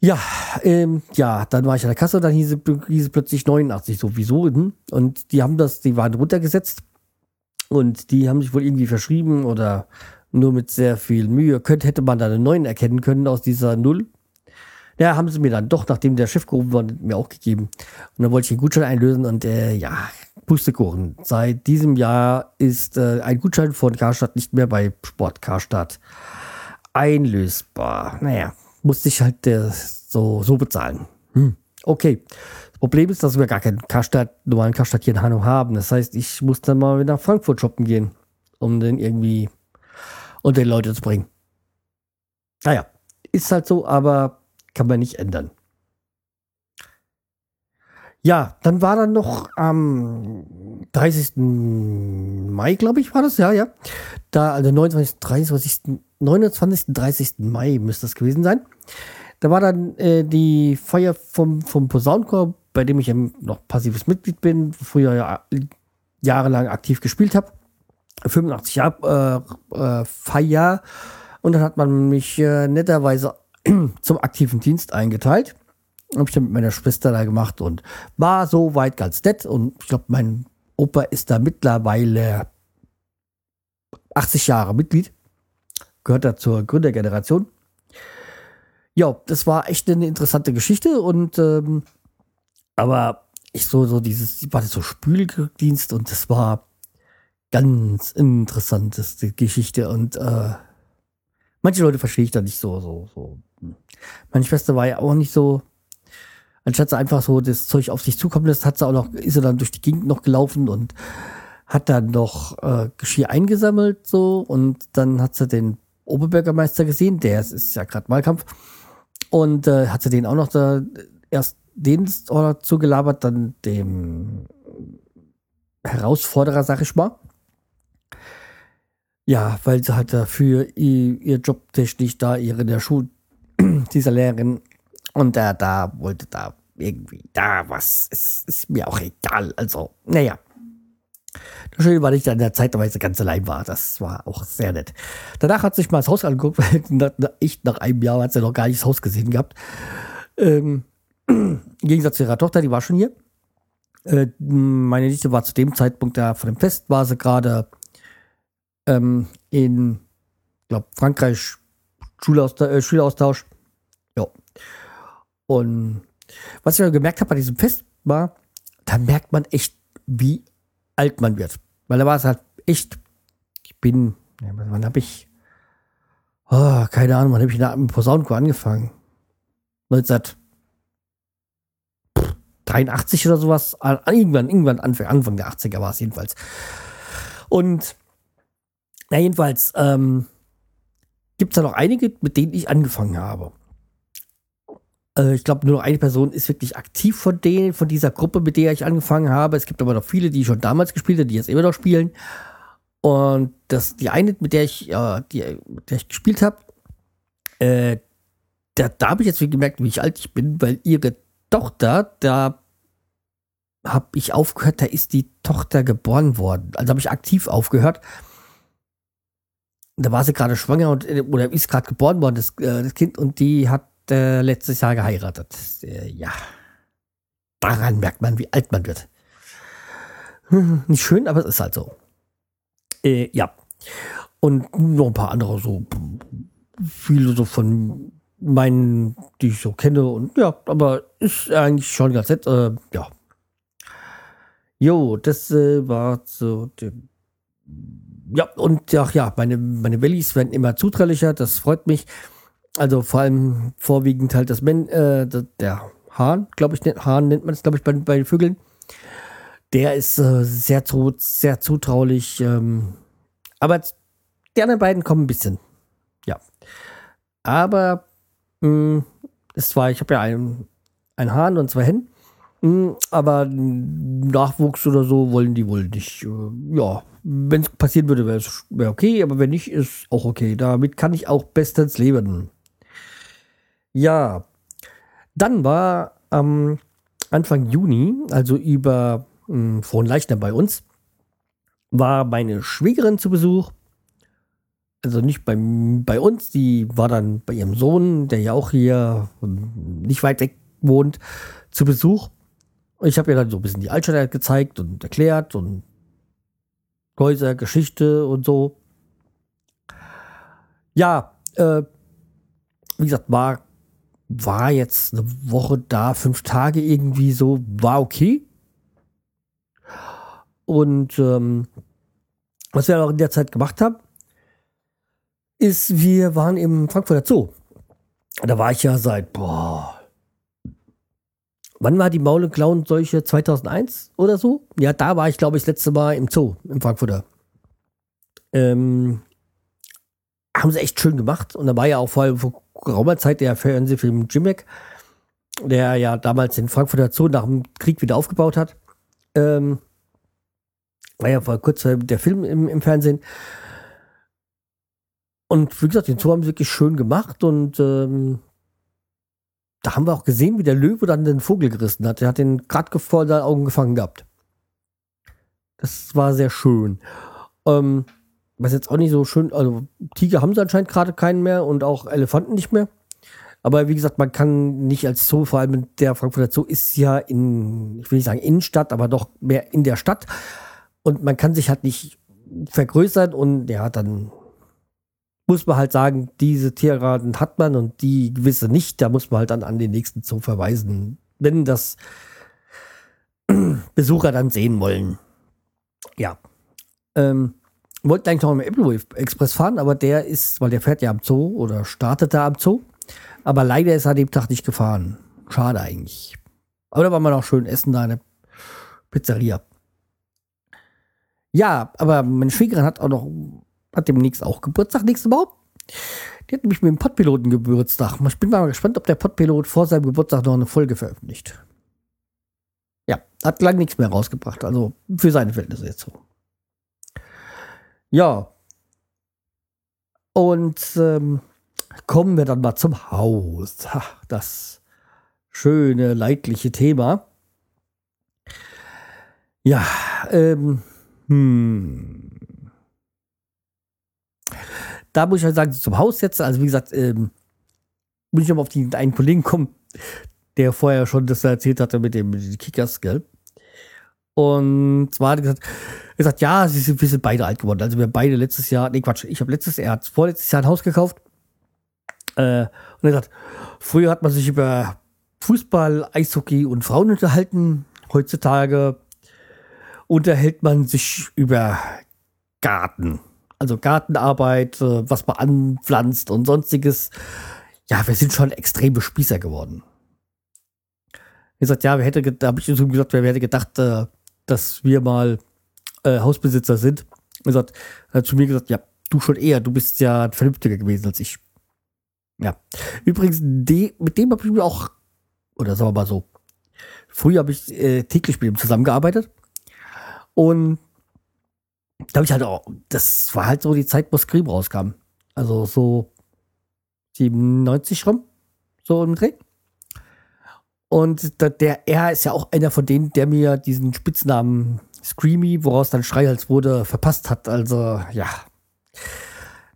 Ja, ähm, ja, dann war ich an der Kasse, dann hieß es, plötzlich 89 sowieso. Hm? Und die haben das, die waren runtergesetzt und die haben sich wohl irgendwie verschrieben oder nur mit sehr viel Mühe. Könnte, hätte man da einen neuen erkennen können aus dieser Null. Ja, haben sie mir dann doch, nachdem der Chef gerufen war, mir auch gegeben. Und dann wollte ich den Gutschein einlösen und äh, ja, Pustekuchen. Seit diesem Jahr ist äh, ein Gutschein von Karstadt nicht mehr bei Sport Karstadt einlösbar. Naja, musste ich halt äh, so, so bezahlen. Hm. Okay. Das Problem ist, dass wir gar keinen Karstadt, normalen Karstadt hier in Hanau haben. Das heißt, ich muss dann mal wieder nach Frankfurt shoppen gehen, um den irgendwie unter die Leute zu bringen. Naja, ist halt so, aber kann man nicht ändern. Ja, dann war dann noch am 30. Mai, glaube ich, war das, ja, ja. Da, also 29, 23, 29. 30. Mai müsste das gewesen sein. Da war dann äh, die Feier vom, vom Posaunenchor, bei dem ich ja noch passives Mitglied bin, früher ja jahrelang aktiv gespielt habe. 85 Jahre äh, äh, Feier. Und dann hat man mich äh, netterweise zum aktiven Dienst eingeteilt. Habe ich dann mit meiner Schwester da gemacht und war so weit ganz nett. Und ich glaube, mein Opa ist da mittlerweile 80 Jahre Mitglied. Gehört da zur Gründergeneration. Ja, das war echt eine interessante Geschichte und ähm, aber ich so, so dieses, war das so Spüldienst und das war ganz interessanteste Geschichte und äh, manche Leute verstehe ich da nicht so, so, so. Meine Schwester war ja auch nicht so, anstatt sie einfach so das Zeug auf sich zukommen lässt, hat sie auch noch, ist sie dann durch die Gegend noch gelaufen und hat dann noch äh, Geschirr eingesammelt so und dann hat sie den Oberbürgermeister gesehen, der ist, ist ja gerade Wahlkampf und äh, hat sie den auch noch da erst den zugelabert, dann dem Herausforderer, sag ich mal. Ja, weil sie halt dafür ihr, ihr Job technisch da ihre der Schule dieser Lehrerin und da, da wollte da irgendwie da was. Es ist mir auch egal. Also, naja. Das Schöne war, ich da in der Zeitweise ganz allein war. Das war auch sehr nett. Danach hat sich mal das Haus angeguckt, weil ich nach einem Jahr hat sie noch gar nicht das Haus gesehen gehabt. Ähm, Im Gegensatz zu ihrer Tochter, die war schon hier. Äh, meine Nichte war zu dem Zeitpunkt da von dem Fest, war sie gerade ähm, in, glaube Frankreich Schulaustausch, äh, Schüleraustausch. Und was ich gemerkt habe bei diesem Fest war, da merkt man echt, wie alt man wird. Weil da war es halt echt, ich bin, wann habe ich, oh, keine Ahnung, wann habe ich mit Posaunenchor angefangen? 1983 oder sowas. Irgendwann, irgendwann Anfang, Anfang der 80er war es jedenfalls. Und na, jedenfalls ähm, gibt es da noch einige, mit denen ich angefangen habe. Äh, ich glaube, nur noch eine Person ist wirklich aktiv von denen, von dieser Gruppe, mit der ich angefangen habe. Es gibt aber noch viele, die schon damals gespielt haben, die jetzt immer noch spielen. Und das, die eine, mit der ich, äh, die, mit der ich gespielt habe, äh, da, da habe ich jetzt gemerkt, wie ich alt ich bin, weil ihre Tochter, da habe ich aufgehört, da ist die Tochter geboren worden. Also habe ich aktiv aufgehört. Da war sie gerade schwanger und, äh, oder ist gerade geboren worden, das, äh, das Kind, und die hat äh, letztes Jahr geheiratet. Äh, ja. Daran merkt man, wie alt man wird. Hm, nicht schön, aber es ist halt so. Äh, ja. Und noch ein paar andere so. Viele so von meinen, die ich so kenne. Und ja, aber ist eigentlich schon ganz nett. Äh, ja. Jo, das äh, war so. Ja, und ach ja, meine, meine Bellies werden immer zutraulicher. Das freut mich. Also vor allem vorwiegend halt das Men, äh, der Hahn, glaube ich, Hahn nennt man es, glaube ich, bei, bei den Vögeln. Der ist äh, sehr, sehr zutraulich. Ähm, aber die anderen beiden kommen ein bisschen. Ja. Aber mh, hm, es war, ich habe ja einen, einen Hahn und zwei Hennen. Hm, aber Nachwuchs oder so wollen die wohl nicht. Äh, ja, wenn es passieren würde, wäre es okay, aber wenn nicht, ist auch okay. Damit kann ich auch bestens leben. Ja, dann war am Anfang Juni, also über äh, Frohnleichner bei uns, war meine Schwägerin zu Besuch. Also nicht bei, bei uns, die war dann bei ihrem Sohn, der ja auch hier hm, nicht weit weg wohnt, zu Besuch. Ich habe ihr dann so ein bisschen die Altstadt gezeigt und erklärt und Häuser, Geschichte und so. Ja, äh, wie gesagt, war war jetzt eine Woche da, fünf Tage irgendwie so, war okay. Und ähm, was wir auch in der Zeit gemacht haben, ist, wir waren im Frankfurter Zoo. Da war ich ja seit, boah, wann war die Maul- und Klauenseuche? 2001 oder so? Ja, da war ich, glaube ich, das letzte Mal im Zoo, im Frankfurter. Ähm, haben sie echt schön gemacht. Und da war ja auch vor allem vor geraumer Zeit der Fernsehfilm Jimek, der ja damals den Frankfurter Zoo nach dem Krieg wieder aufgebaut hat. Ähm, war ja vor kurzem der Film im, im Fernsehen. Und wie gesagt, den Zoo haben sie wirklich schön gemacht und ähm, da haben wir auch gesehen, wie der Löwe dann den Vogel gerissen hat. Der hat den gerade vor seinen Augen gefangen gehabt. Das war sehr schön. Ähm, was jetzt auch nicht so schön, also Tiger haben sie anscheinend gerade keinen mehr und auch Elefanten nicht mehr. Aber wie gesagt, man kann nicht als Zoo, vor allem der Frankfurter Zoo ist ja in, ich will nicht sagen Innenstadt, aber doch mehr in der Stadt. Und man kann sich halt nicht vergrößern und ja, dann muss man halt sagen, diese Tierarten hat man und die gewisse nicht. Da muss man halt dann an den nächsten Zoo verweisen, wenn das Besucher dann sehen wollen. Ja. Ähm, wollten eigentlich noch im Applewave Express fahren, aber der ist, weil der fährt ja am Zoo oder startet da am Zoo. Aber leider ist er an dem Tag nicht gefahren. Schade eigentlich. Aber da war man auch schön essen da eine Pizzeria. Ja, aber meine Schwägerin hat auch noch, hat demnächst auch Geburtstag nächste Woche. Die hat nämlich mit dem Podpiloten Geburtstag. Ich bin mal gespannt, ob der Podpilot vor seinem Geburtstag noch eine Folge veröffentlicht. Ja, hat lange nichts mehr rausgebracht. Also für seine Verhältnisse jetzt so. Ja. Und ähm, kommen wir dann mal zum Haus. Ha, das schöne, leidliche Thema. Ja, ähm, hm. Da muss ich halt sagen, zum Haus jetzt, also wie gesagt, ähm, muss ich aber auf die einen Kollegen kommen, der vorher schon das erzählt hatte mit dem Kickers, gell? Und zwar hat er gesagt, er sagt, ja, sie sind, wir sind beide alt geworden. Also wir beide letztes Jahr, nee Quatsch, ich habe letztes, er hat vorletztes Jahr ein Haus gekauft. Äh, und er sagt, früher hat man sich über Fußball, Eishockey und Frauen unterhalten. Heutzutage unterhält man sich über Garten. Also Gartenarbeit, äh, was man anpflanzt und sonstiges. Ja, wir sind schon extreme Spießer geworden. Er sagt, ja, wer hätte, da habe ich ihm gesagt, wer hätte gedacht, äh, dass wir mal äh, Hausbesitzer sind. Er hat zu mir gesagt, ja, du schon eher, du bist ja ein vernünftiger gewesen als ich. Ja. Übrigens, de, mit dem habe ich mir auch, oder sagen wir mal so, früher habe ich äh, täglich mit ihm zusammengearbeitet. Und da habe ich halt auch, das war halt so die Zeit, wo Scream rauskam. Also so 97 rum, so im Dreh. Und da, der, er ist ja auch einer von denen, der mir diesen Spitznamen Screamy, woraus dann Schreihals wurde, verpasst hat. Also, ja.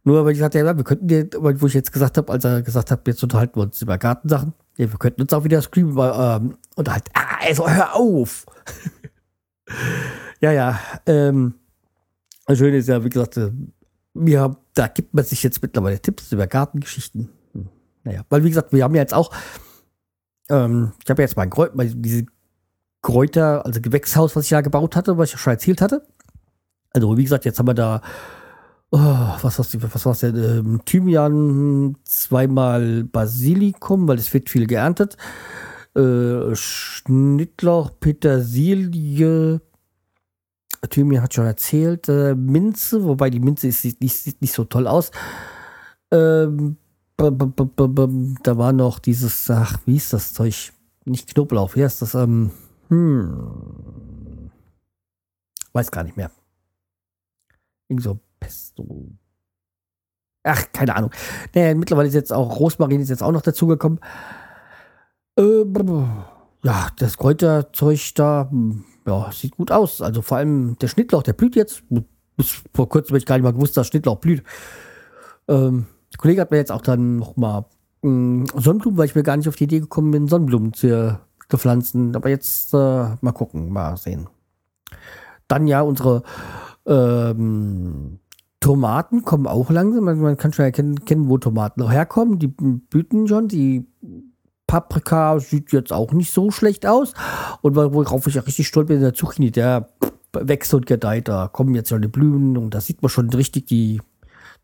Nur weil ich sagte, ja, wir könnten dir, wo ich jetzt gesagt habe, als er gesagt hat, jetzt unterhalten wir uns über Gartensachen, ja, wir könnten uns auch wieder Screamy ähm, unterhalten. Ah, also hör auf! ja, ja. Ähm, das Schöne ist ja, wie gesagt, äh, mir, da gibt man sich jetzt mittlerweile Tipps über Gartengeschichten. Hm, naja, weil wie gesagt, wir haben ja jetzt auch, ähm, ich habe jetzt mein Kräuter, diese Kräuter, also Gewächshaus, was ich ja gebaut hatte, was ich schon erzählt hatte. Also wie gesagt, jetzt haben wir da, oh, was war's, was war's denn, ähm, Thymian, zweimal Basilikum, weil es wird viel geerntet. Äh, Schnittlauch, Petersilie, Thymian hat schon erzählt, äh, Minze, wobei die Minze ist, nicht, sieht nicht so toll aus. Ähm, da war noch dieses, ach, wie ist das Zeug? Nicht Knoblauch, wie heißt das? Ähm, hm. Weiß gar nicht mehr. Irgend so Pesto. Ach, keine Ahnung. Naja, mittlerweile ist jetzt auch Rosmarin ist jetzt auch noch dazugekommen. Äh, ja, das Kräuterzeug da, ja, sieht gut aus. Also vor allem der Schnittlauch, der blüht jetzt. Bis vor kurzem habe ich gar nicht mal gewusst, dass Schnittlauch blüht. Ähm, der Kollege hat mir jetzt auch dann noch mal mh, hm, Sonnenblumen, weil ich mir gar nicht auf die Idee gekommen bin, Sonnenblumen zu gepflanzt. Aber jetzt äh, mal gucken, mal sehen. Dann ja, unsere ähm, Tomaten kommen auch langsam. Man, man kann schon erkennen, kennen, wo Tomaten noch herkommen. Die blüten schon. Die Paprika sieht jetzt auch nicht so schlecht aus. Und worauf ich ja richtig stolz bin, der Zucchini, der wächst und gedeiht. Da kommen jetzt schon die Blühen und da sieht man schon richtig die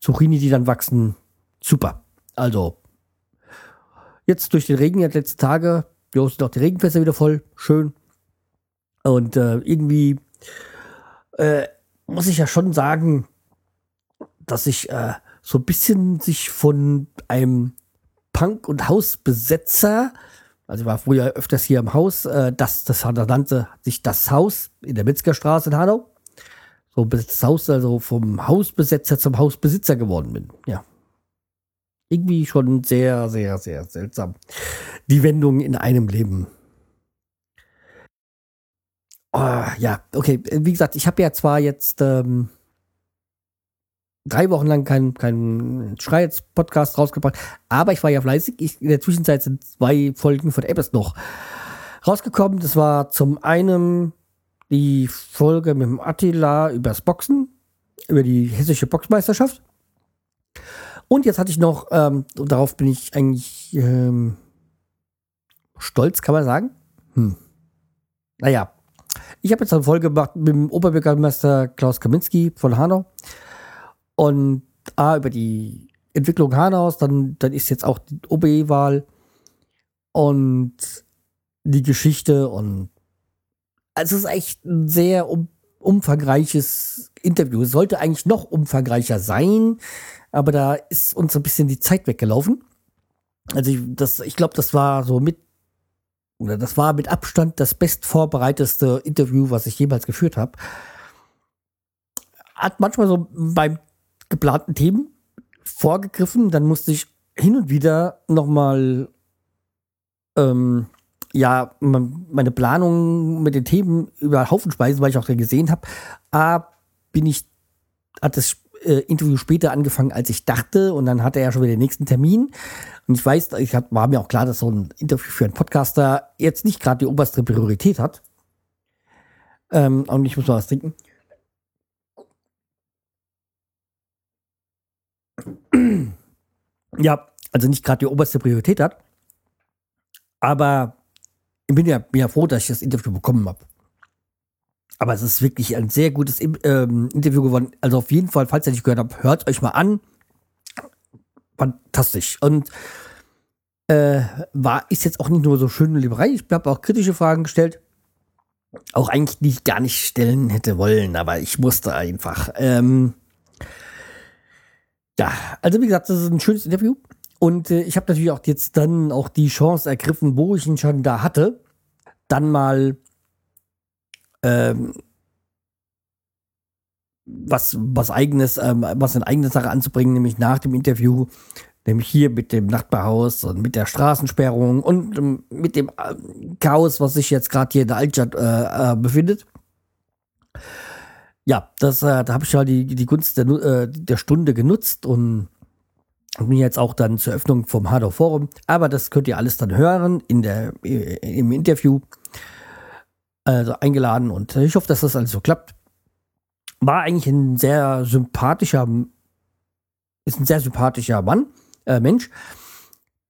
Zucchini, die dann wachsen. Super. Also, jetzt durch den Regen der letzten Tage Jo, sind auch die Regenfässer wieder voll. Schön. Und äh, irgendwie äh, muss ich ja schon sagen, dass ich äh, so ein bisschen sich von einem Punk- und Hausbesetzer, also ich war früher öfters hier im Haus, äh, das, das nannte sich das Haus in der Metzgerstraße in Hanau. So das Haus, also vom Hausbesetzer zum Hausbesitzer geworden bin. Ja, irgendwie schon sehr, sehr, sehr seltsam. Die Wendung in einem Leben. Oh, ja, okay. Wie gesagt, ich habe ja zwar jetzt ähm, drei Wochen lang keinen kein Schreiz-Podcast rausgebracht, aber ich war ja fleißig. Ich, in der Zwischenzeit sind zwei Folgen von Apples noch rausgekommen. Das war zum einen die Folge mit dem Attila übers Boxen, über die hessische Boxmeisterschaft. Und jetzt hatte ich noch, ähm, darauf bin ich eigentlich ähm, stolz, kann man sagen. Hm. Naja, ich habe jetzt eine Folge gemacht mit dem Oberbürgermeister Klaus Kaminski von Hanau. Und A, über die Entwicklung Hanaus, dann, dann ist jetzt auch die OBE-Wahl und die Geschichte und also es ist echt ein sehr um, umfangreiches Interview. Es sollte eigentlich noch umfangreicher sein aber da ist uns ein bisschen die Zeit weggelaufen. Also ich, ich glaube, das war so mit, oder das war mit Abstand das bestvorbereiteste Interview, was ich jemals geführt habe. Hat manchmal so beim geplanten Themen vorgegriffen, dann musste ich hin und wieder nochmal ähm, ja, meine Planung mit den Themen über Haufen speisen, weil ich auch gesehen habe. A, bin ich, hat das äh, Interview später angefangen, als ich dachte. Und dann hatte er schon wieder den nächsten Termin. Und ich weiß, ich hab, war mir auch klar, dass so ein Interview für einen Podcaster jetzt nicht gerade die oberste Priorität hat. Ähm, und ich muss mal was trinken. Ja, also nicht gerade die oberste Priorität hat. Aber ich bin ja, bin ja froh, dass ich das Interview bekommen habe. Aber es ist wirklich ein sehr gutes ähm, Interview geworden. Also auf jeden Fall, falls ihr nicht gehört habt, hört euch mal an. Fantastisch. Und äh, war, ist jetzt auch nicht nur so schön und liberal. Ich habe auch kritische Fragen gestellt. Auch eigentlich, die ich gar nicht stellen hätte wollen, aber ich musste einfach. Ähm, ja, also wie gesagt, das ist ein schönes Interview. Und äh, ich habe natürlich auch jetzt dann auch die Chance ergriffen, wo ich ihn schon da hatte, dann mal ähm, was, was eigenes, ähm, was eine eigene Sache anzubringen, nämlich nach dem Interview, nämlich hier mit dem Nachbarhaus und mit der Straßensperrung und ähm, mit dem äh, Chaos, was sich jetzt gerade hier in der Altstadt äh, äh, befindet. Ja, das, äh, da habe ich ja die, die Gunst der, äh, der Stunde genutzt und mir jetzt auch dann zur Öffnung vom Hardor Forum. Aber das könnt ihr alles dann hören in der, äh, im Interview. Also eingeladen und ich hoffe, dass das alles so klappt. War eigentlich ein sehr sympathischer, ist ein sehr sympathischer Mann, äh, Mensch,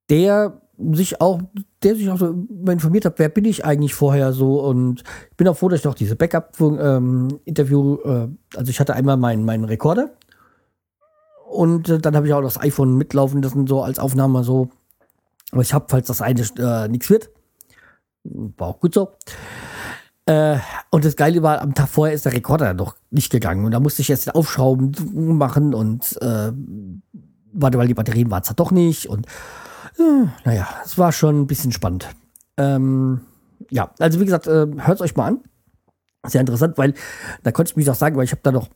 der sich auch, der sich auch so informiert hat, wer bin ich eigentlich vorher so und ich bin auch froh, dass ich auch diese Backup-Interview, ähm, äh, also ich hatte einmal meinen, meinen Rekorder und äh, dann habe ich auch das iPhone mitlaufen lassen, so als Aufnahme so. Aber ich habe, falls das eine äh, nichts wird, war auch gut so. Äh, und das Geile war, am Tag vorher ist der Rekorder noch nicht gegangen. Und da musste ich jetzt den Aufschrauben machen und äh, warte, weil die Batterien waren es doch nicht. Und äh, naja, es war schon ein bisschen spannend. Ähm, ja, also wie gesagt, äh, hört es euch mal an. Sehr interessant, weil da konnte ich mich auch sagen, weil ich habe da noch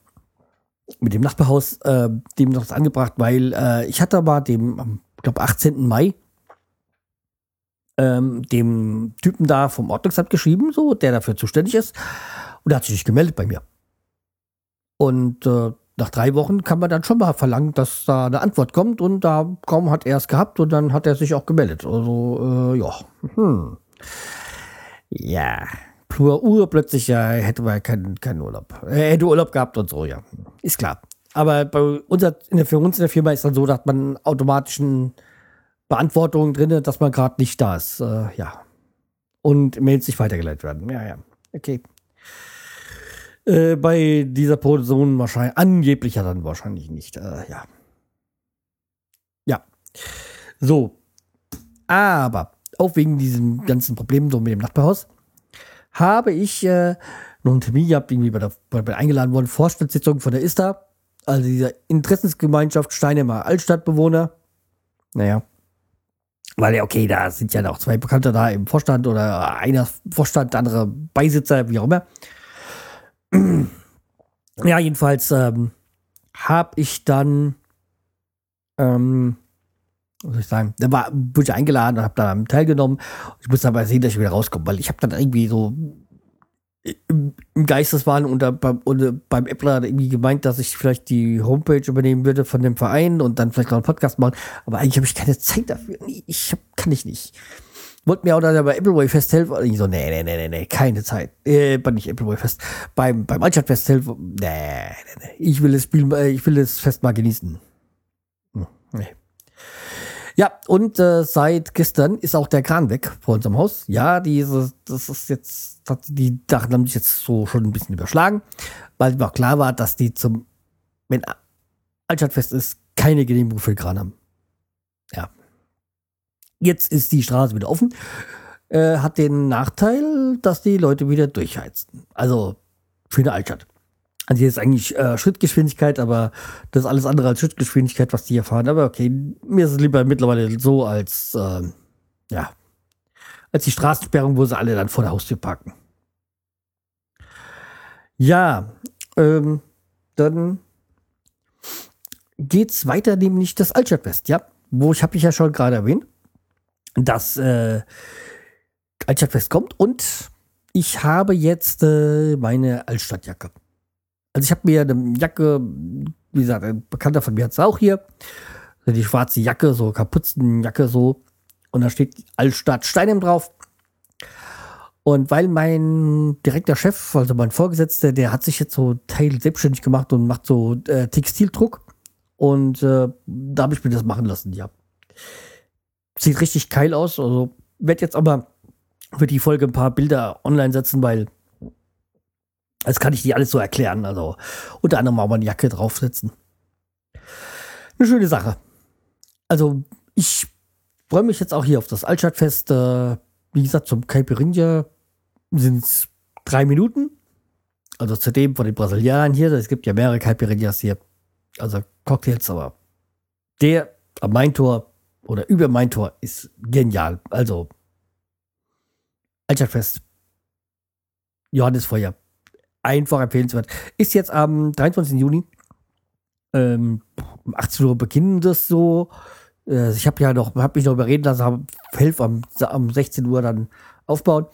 mit dem Nachbarhaus äh, dem noch was angebracht, weil äh, ich hatte aber dem, ich glaube, 18. Mai ähm, dem Typen da vom Ordnungsamt geschrieben, so, der dafür zuständig ist. Und er hat sich gemeldet bei mir. Und äh, nach drei Wochen kann man dann schon mal verlangen, dass da eine Antwort kommt. Und da kaum hat er es gehabt und dann hat er sich auch gemeldet. Also, äh, ja. Hm. Ja. Plur urplötzlich ja, hätte man keinen kein Urlaub. Er hätte Urlaub gehabt und so, ja. Ist klar. Aber bei unser, in der, für uns in der Firma ist dann so, dass man automatischen Beantwortung drin, dass man gerade nicht da ist. Äh, ja. Und Mails nicht weitergeleitet werden. Ja, ja. Okay. Äh, bei dieser Person wahrscheinlich, angeblich ja dann wahrscheinlich nicht. Äh, ja. Ja. So. Aber auch wegen diesem ganzen Problem so mit dem Nachbarhaus habe ich äh, noch einen Termin gehabt, irgendwie bei der, bei, bei eingeladen worden, Vorstandssitzung von der ISTA, also dieser Interessensgemeinschaft Steinemer Altstadtbewohner. Naja, weil ja, okay, da sind ja noch zwei Bekannte da im Vorstand oder einer Vorstand, der andere Beisitzer, wie auch immer. Ja, jedenfalls ähm, habe ich dann, ähm, was soll ich sagen, da war, wurde ich eingeladen und habe da teilgenommen. Ich muss aber sehen, dass ich wieder rauskomme, weil ich habe dann irgendwie so im, Geisteswahn und, beim, und beim Appler irgendwie gemeint, dass ich vielleicht die Homepage übernehmen würde von dem Verein und dann vielleicht noch einen Podcast machen. Aber eigentlich habe ich keine Zeit dafür. Nee, ich hab, kann ich nicht. Wollte mir auch dann bei Appleboy Fest helfen. Ich so, nee, nee, nee, nee, nee, keine Zeit. Äh, nicht Appleboy Fest. Beim, beim Altstadt Fest helfen. Nee, nee, nee. Ich will das Spiel, äh, ich will das Fest mal genießen. Hm, nee. Ja, und äh, seit gestern ist auch der Kran weg vor unserem Haus. Ja, diese, das ist jetzt, die Sachen haben sich jetzt so schon ein bisschen überschlagen, weil mir auch klar war, dass die zum, wenn Altstadtfest ist, keine Genehmigung für den Kran haben. Ja. Jetzt ist die Straße wieder offen. Äh, hat den Nachteil, dass die Leute wieder durchheizen. Also für eine Altstadt. Also hier ist eigentlich äh, Schrittgeschwindigkeit, aber das ist alles andere als Schrittgeschwindigkeit, was die hier fahren. Aber okay, mir ist es lieber mittlerweile so als, äh, ja, als die Straßensperrung, wo sie alle dann vor der Haustür parken. Ja, ähm, dann geht's weiter, nämlich das Altstadtfest, ja, wo ich habe ich ja schon gerade erwähnt, dass äh, Altstadtfest kommt und ich habe jetzt äh, meine Altstadtjacke. Also ich habe mir eine Jacke, wie gesagt, ein Bekannter von mir hat es auch hier. Die schwarze Jacke, so Kapuzenjacke so. Und da steht Altstadt Steinem drauf. Und weil mein direkter Chef, also mein Vorgesetzter, der hat sich jetzt so Teil selbstständig gemacht und macht so äh, Textildruck. Und äh, da habe ich mir das machen lassen, ja. Sieht richtig geil aus. Also werde jetzt aber für die Folge ein paar Bilder online setzen, weil Das kann ich dir alles so erklären. Also unter anderem auch mal eine Jacke draufsetzen. Eine schöne Sache. Also ich freue mich jetzt auch hier auf das Altstadtfest. Äh, wie gesagt, zum Caipirinha sind es drei Minuten. Also zu dem von den Brasilianern hier. Es gibt ja mehrere Caipirinhas hier. Also Cocktails, aber der am Main Tor oder über mein Tor ist genial. Also Altstadtfest. Johannesfeuer. Einfach empfehlenswert. Ist jetzt am 23. Juni. Ähm, um 18 Uhr beginnen das so. Äh, ich habe ja noch, habe mich noch überreden lassen, helfe am, am 16 Uhr dann aufbauen.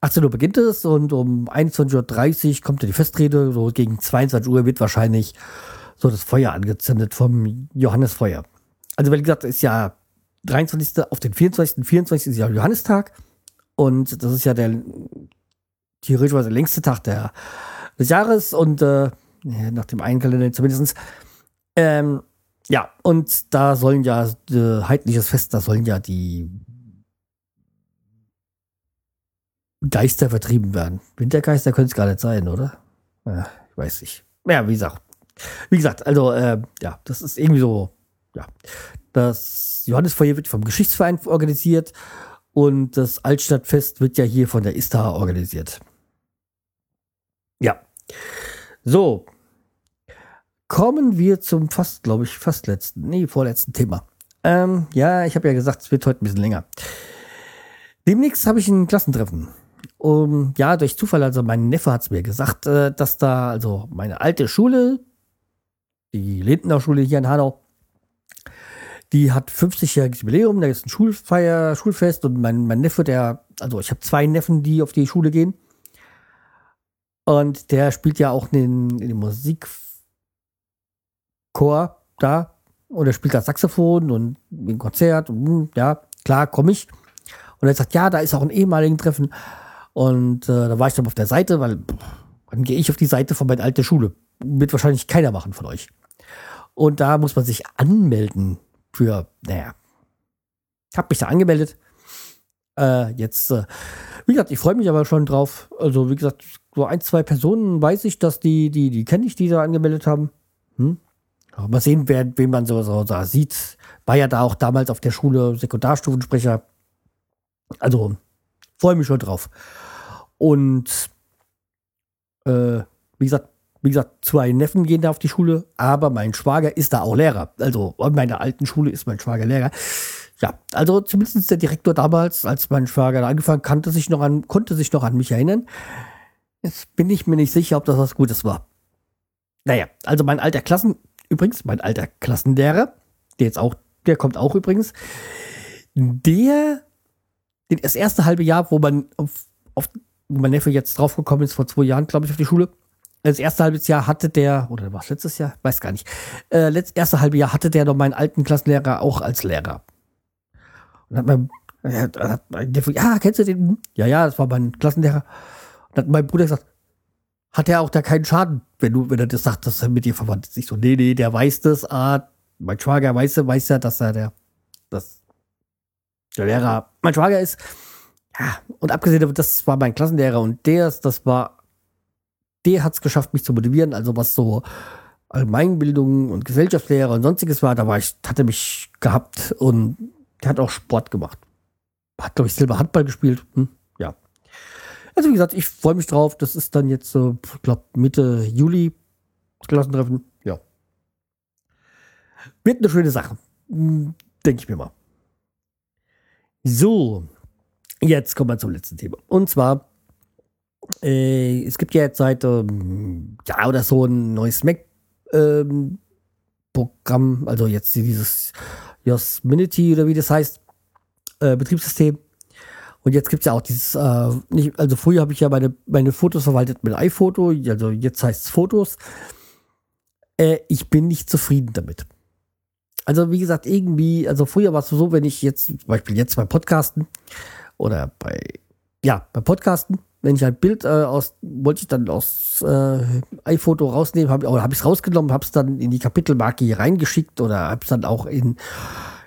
18 Uhr beginnt es und um 21.30 Uhr kommt ja die Festrede. So gegen 22 Uhr wird wahrscheinlich so das Feuer angezündet vom Johannesfeuer. Also, wie gesagt, ist ja 23. auf den 24. 24. ist ja Johannistag. Und das ist ja der theoretisch der längste Tag der, des Jahres und äh, nach dem einen Kalender zumindest. Ähm, ja, und da sollen ja äh, heidnisches Fest, da sollen ja die Geister vertrieben werden. Wintergeister können es gar nicht sein, oder? Ja, ich weiß nicht. Ja, wie gesagt. Wie gesagt, also, äh, ja, das ist irgendwie so, ja. Das Johannesfeuer wird vom Geschichtsverein organisiert und das Altstadtfest wird ja hier von der ISTA organisiert. Ja. So. Kommen wir zum fast, glaube ich, fast letzten, nee, vorletzten Thema. Ähm, ja, ich habe ja gesagt, es wird heute ein bisschen länger. Demnächst habe ich ein Klassentreffen. Um, ja, durch Zufall, also mein Neffe hat es mir gesagt, äh, dass da, also meine alte Schule, die Lindner Schule hier in Hanau, die hat 50-jähriges Jubiläum, da ist ein Schulfeier, Schulfest und mein, mein Neffe, der, also ich habe zwei Neffen, die auf die Schule gehen. Und der spielt ja auch in, in dem Musikchor da. Und er spielt da Saxophon und ein Konzert. Und, hm, ja, klar, komme ich. Und er sagt, ja, da ist auch ein ehemaligen Treffen. Und äh, da war ich dann auf der Seite, weil dann gehe ich auf die Seite von meiner alten Schule. Wird wahrscheinlich keiner machen von euch. Und da muss man sich anmelden für, naja, ich habe mich da angemeldet. Äh, jetzt, äh, wie gesagt, ich freue mich aber schon drauf. Also, wie gesagt, so ein, zwei Personen weiß ich, dass die, die, die kenne ich, die da angemeldet haben. Hm? Mal sehen, wer, wen man so, so da sieht. War ja da auch damals auf der Schule Sekundarstufensprecher. Also, freue mich schon drauf. Und äh, wie gesagt, wie gesagt, zwei Neffen gehen da auf die Schule, aber mein Schwager ist da auch Lehrer. Also an meiner alten Schule ist mein Schwager Lehrer. Ja, also zumindest der Direktor damals, als mein Schwager da angefangen, kannte sich noch an, konnte sich noch an mich erinnern. Jetzt bin ich mir nicht sicher, ob das was Gutes war. Naja, also mein alter Klassen, übrigens, mein alter Klassenlehrer, der jetzt auch, der kommt auch übrigens, der, das erste halbe Jahr, wo man auf, auf wo mein Neffe jetzt draufgekommen ist, vor zwei Jahren, glaube ich, auf die Schule, das erste halbe Jahr hatte der, oder war es letztes Jahr? Weiß gar nicht. Äh, das erste halbe Jahr hatte der noch meinen alten Klassenlehrer auch als Lehrer. Und hat mein, hat mein Neffe, ja, kennst du den? Ja, ja, das war mein Klassenlehrer. Und hat mein Bruder gesagt, hat er auch da keinen Schaden, wenn du, wenn er das sagt, dass er mit dir verwandt ist. Ich so, nee, nee, der weiß das. Ah, mein Schwager weiß, weiß ja, dass er der, dass der Lehrer mein Schwager ist. Ja, und abgesehen davon, das war mein Klassenlehrer und der, das war, der hat es geschafft, mich zu motivieren. Also was so Allgemeinbildung und Gesellschaftslehre und sonstiges war, da war ich, hatte mich gehabt und der hat auch Sport gemacht. Hat, glaube ich, Silber Handball gespielt. Hm. Also wie gesagt, ich freue mich drauf. Das ist dann jetzt so, ich glaube, Mitte Juli Klassentreffen. Ja. Wird eine schöne Sache. Hm, denke ich mir mal. So, Jetzt kommen wir zum letzten Thema. Und zwar, äh, es gibt ja jetzt seit ähm, ja oder so ein neues Mac-Programm, ähm, also jetzt dieses Yosemite oder wie das heißt, äh, Betriebssystem. Und jetzt gibt es ja auch dieses, äh, nicht, also früher habe ich ja meine, meine Fotos verwaltet mit iPhoto, also jetzt heißt es Fotos. Äh, ich bin nicht zufrieden damit. Also wie gesagt, irgendwie, also früher war es so, wenn ich jetzt, zum Beispiel jetzt beim Podcasten, oder bei, ja, beim Podcasten, wenn ich ein Bild äh, aus, wollte ich dann aus äh, iPhoto rausnehmen, hab, oder habe ich es rausgenommen, habe es dann in die Kapitelmarke hier reingeschickt oder habe es dann auch in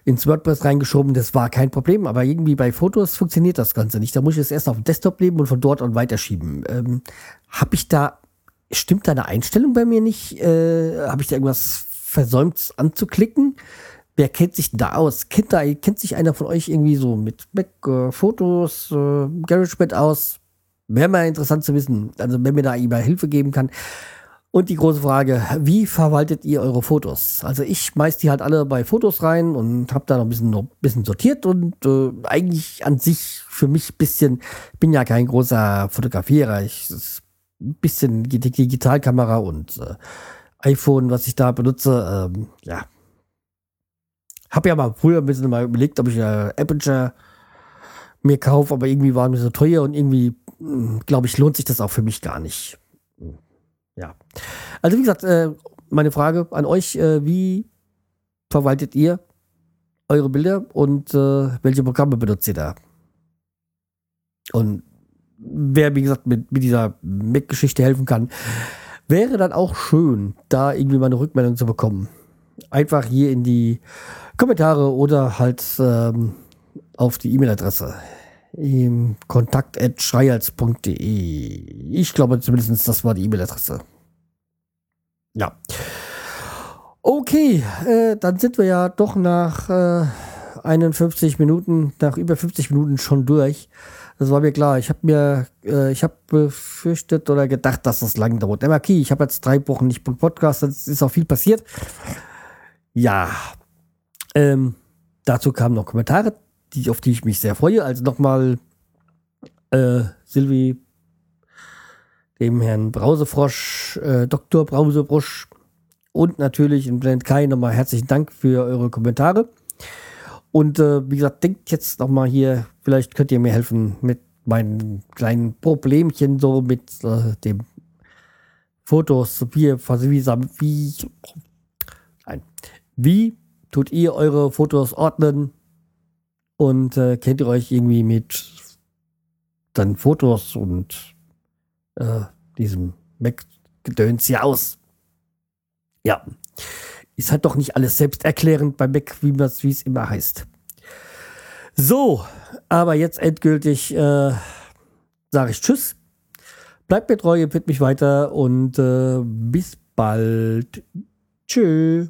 ins WordPress reingeschoben, das war kein Problem, aber irgendwie bei Fotos funktioniert das Ganze nicht. Da muss ich es erst auf dem Desktop nehmen und von dort an weiterschieben. Ähm, habe ich da stimmt deine Einstellung bei mir nicht? Äh, Habe ich da irgendwas versäumt anzuklicken? Wer kennt sich da aus? Kennt, da, kennt sich einer von euch irgendwie so mit Mac, äh, Fotos, äh, GarageBand aus? Wäre mal interessant zu wissen. Also, wenn mir da jemand Hilfe geben kann. Und die große Frage, wie verwaltet ihr eure Fotos? Also ich schmeiß die halt alle bei Fotos rein und habe da noch ein bisschen, noch ein bisschen sortiert und äh, eigentlich an sich für mich ein bisschen, bin ja kein großer Fotografierer, ich ein bisschen Digitalkamera und äh, iPhone, was ich da benutze, ähm, ja. Habe ja mal früher ein bisschen mal überlegt, ob ich äh, Aperture mir kaufe, aber irgendwie waren mir so teuer und irgendwie, hm, glaube ich, lohnt sich das auch für mich gar nicht. Ja. Also wie gesagt, äh, meine Frage an euch, äh, wie verwaltet ihr eure Bilder und äh, welche Programme benutzt ihr da? Und wer, wie gesagt, mit, mit dieser Mac-Geschichte helfen kann, wäre dann auch schön, da irgendwie mal eine Rückmeldung zu bekommen. Einfach hier in die Kommentare oder halt ähm, auf die E-Mail-Adresse kontakt.schreihals.de. Ich glaube zumindest, das war die E-Mail-Adresse. Ja. Okay, äh, dann sind wir ja doch nach äh, 51 Minuten, nach über 50 Minuten schon durch. Das war mir klar. Ich habe mir, äh, ich habe befürchtet oder gedacht, dass das lang dauert. MRK, ich habe jetzt drei Wochen nicht Podcast, es ist auch viel passiert. Ja, ähm, dazu kamen noch Kommentare die, auf die ich mich sehr freue. Also nochmal äh, Silvi, dem Herrn Brausefrosch, äh, Dr. Brausefrosch und natürlich in Blend Kai nochmal herzlichen Dank für eure Kommentare. Und äh, wie gesagt, denkt jetzt nochmal hier, vielleicht könnt ihr mir helfen mit meinen kleinen Problemchen so mit äh, dem Fotos, wie, wie, wie, nein, wie tut ihr eure Fotos ordnen? Und äh, kennt ihr euch irgendwie mit dann Fotos und äh, diesem Mac-Gedöns hier aus? Ja, ist halt doch nicht alles selbsterklärend bei Mac, wie es immer heißt. So, aber jetzt endgültig äh, sage ich Tschüss. Bleibt mir treu, empfiehlt mich weiter und äh, bis bald. Tschüss.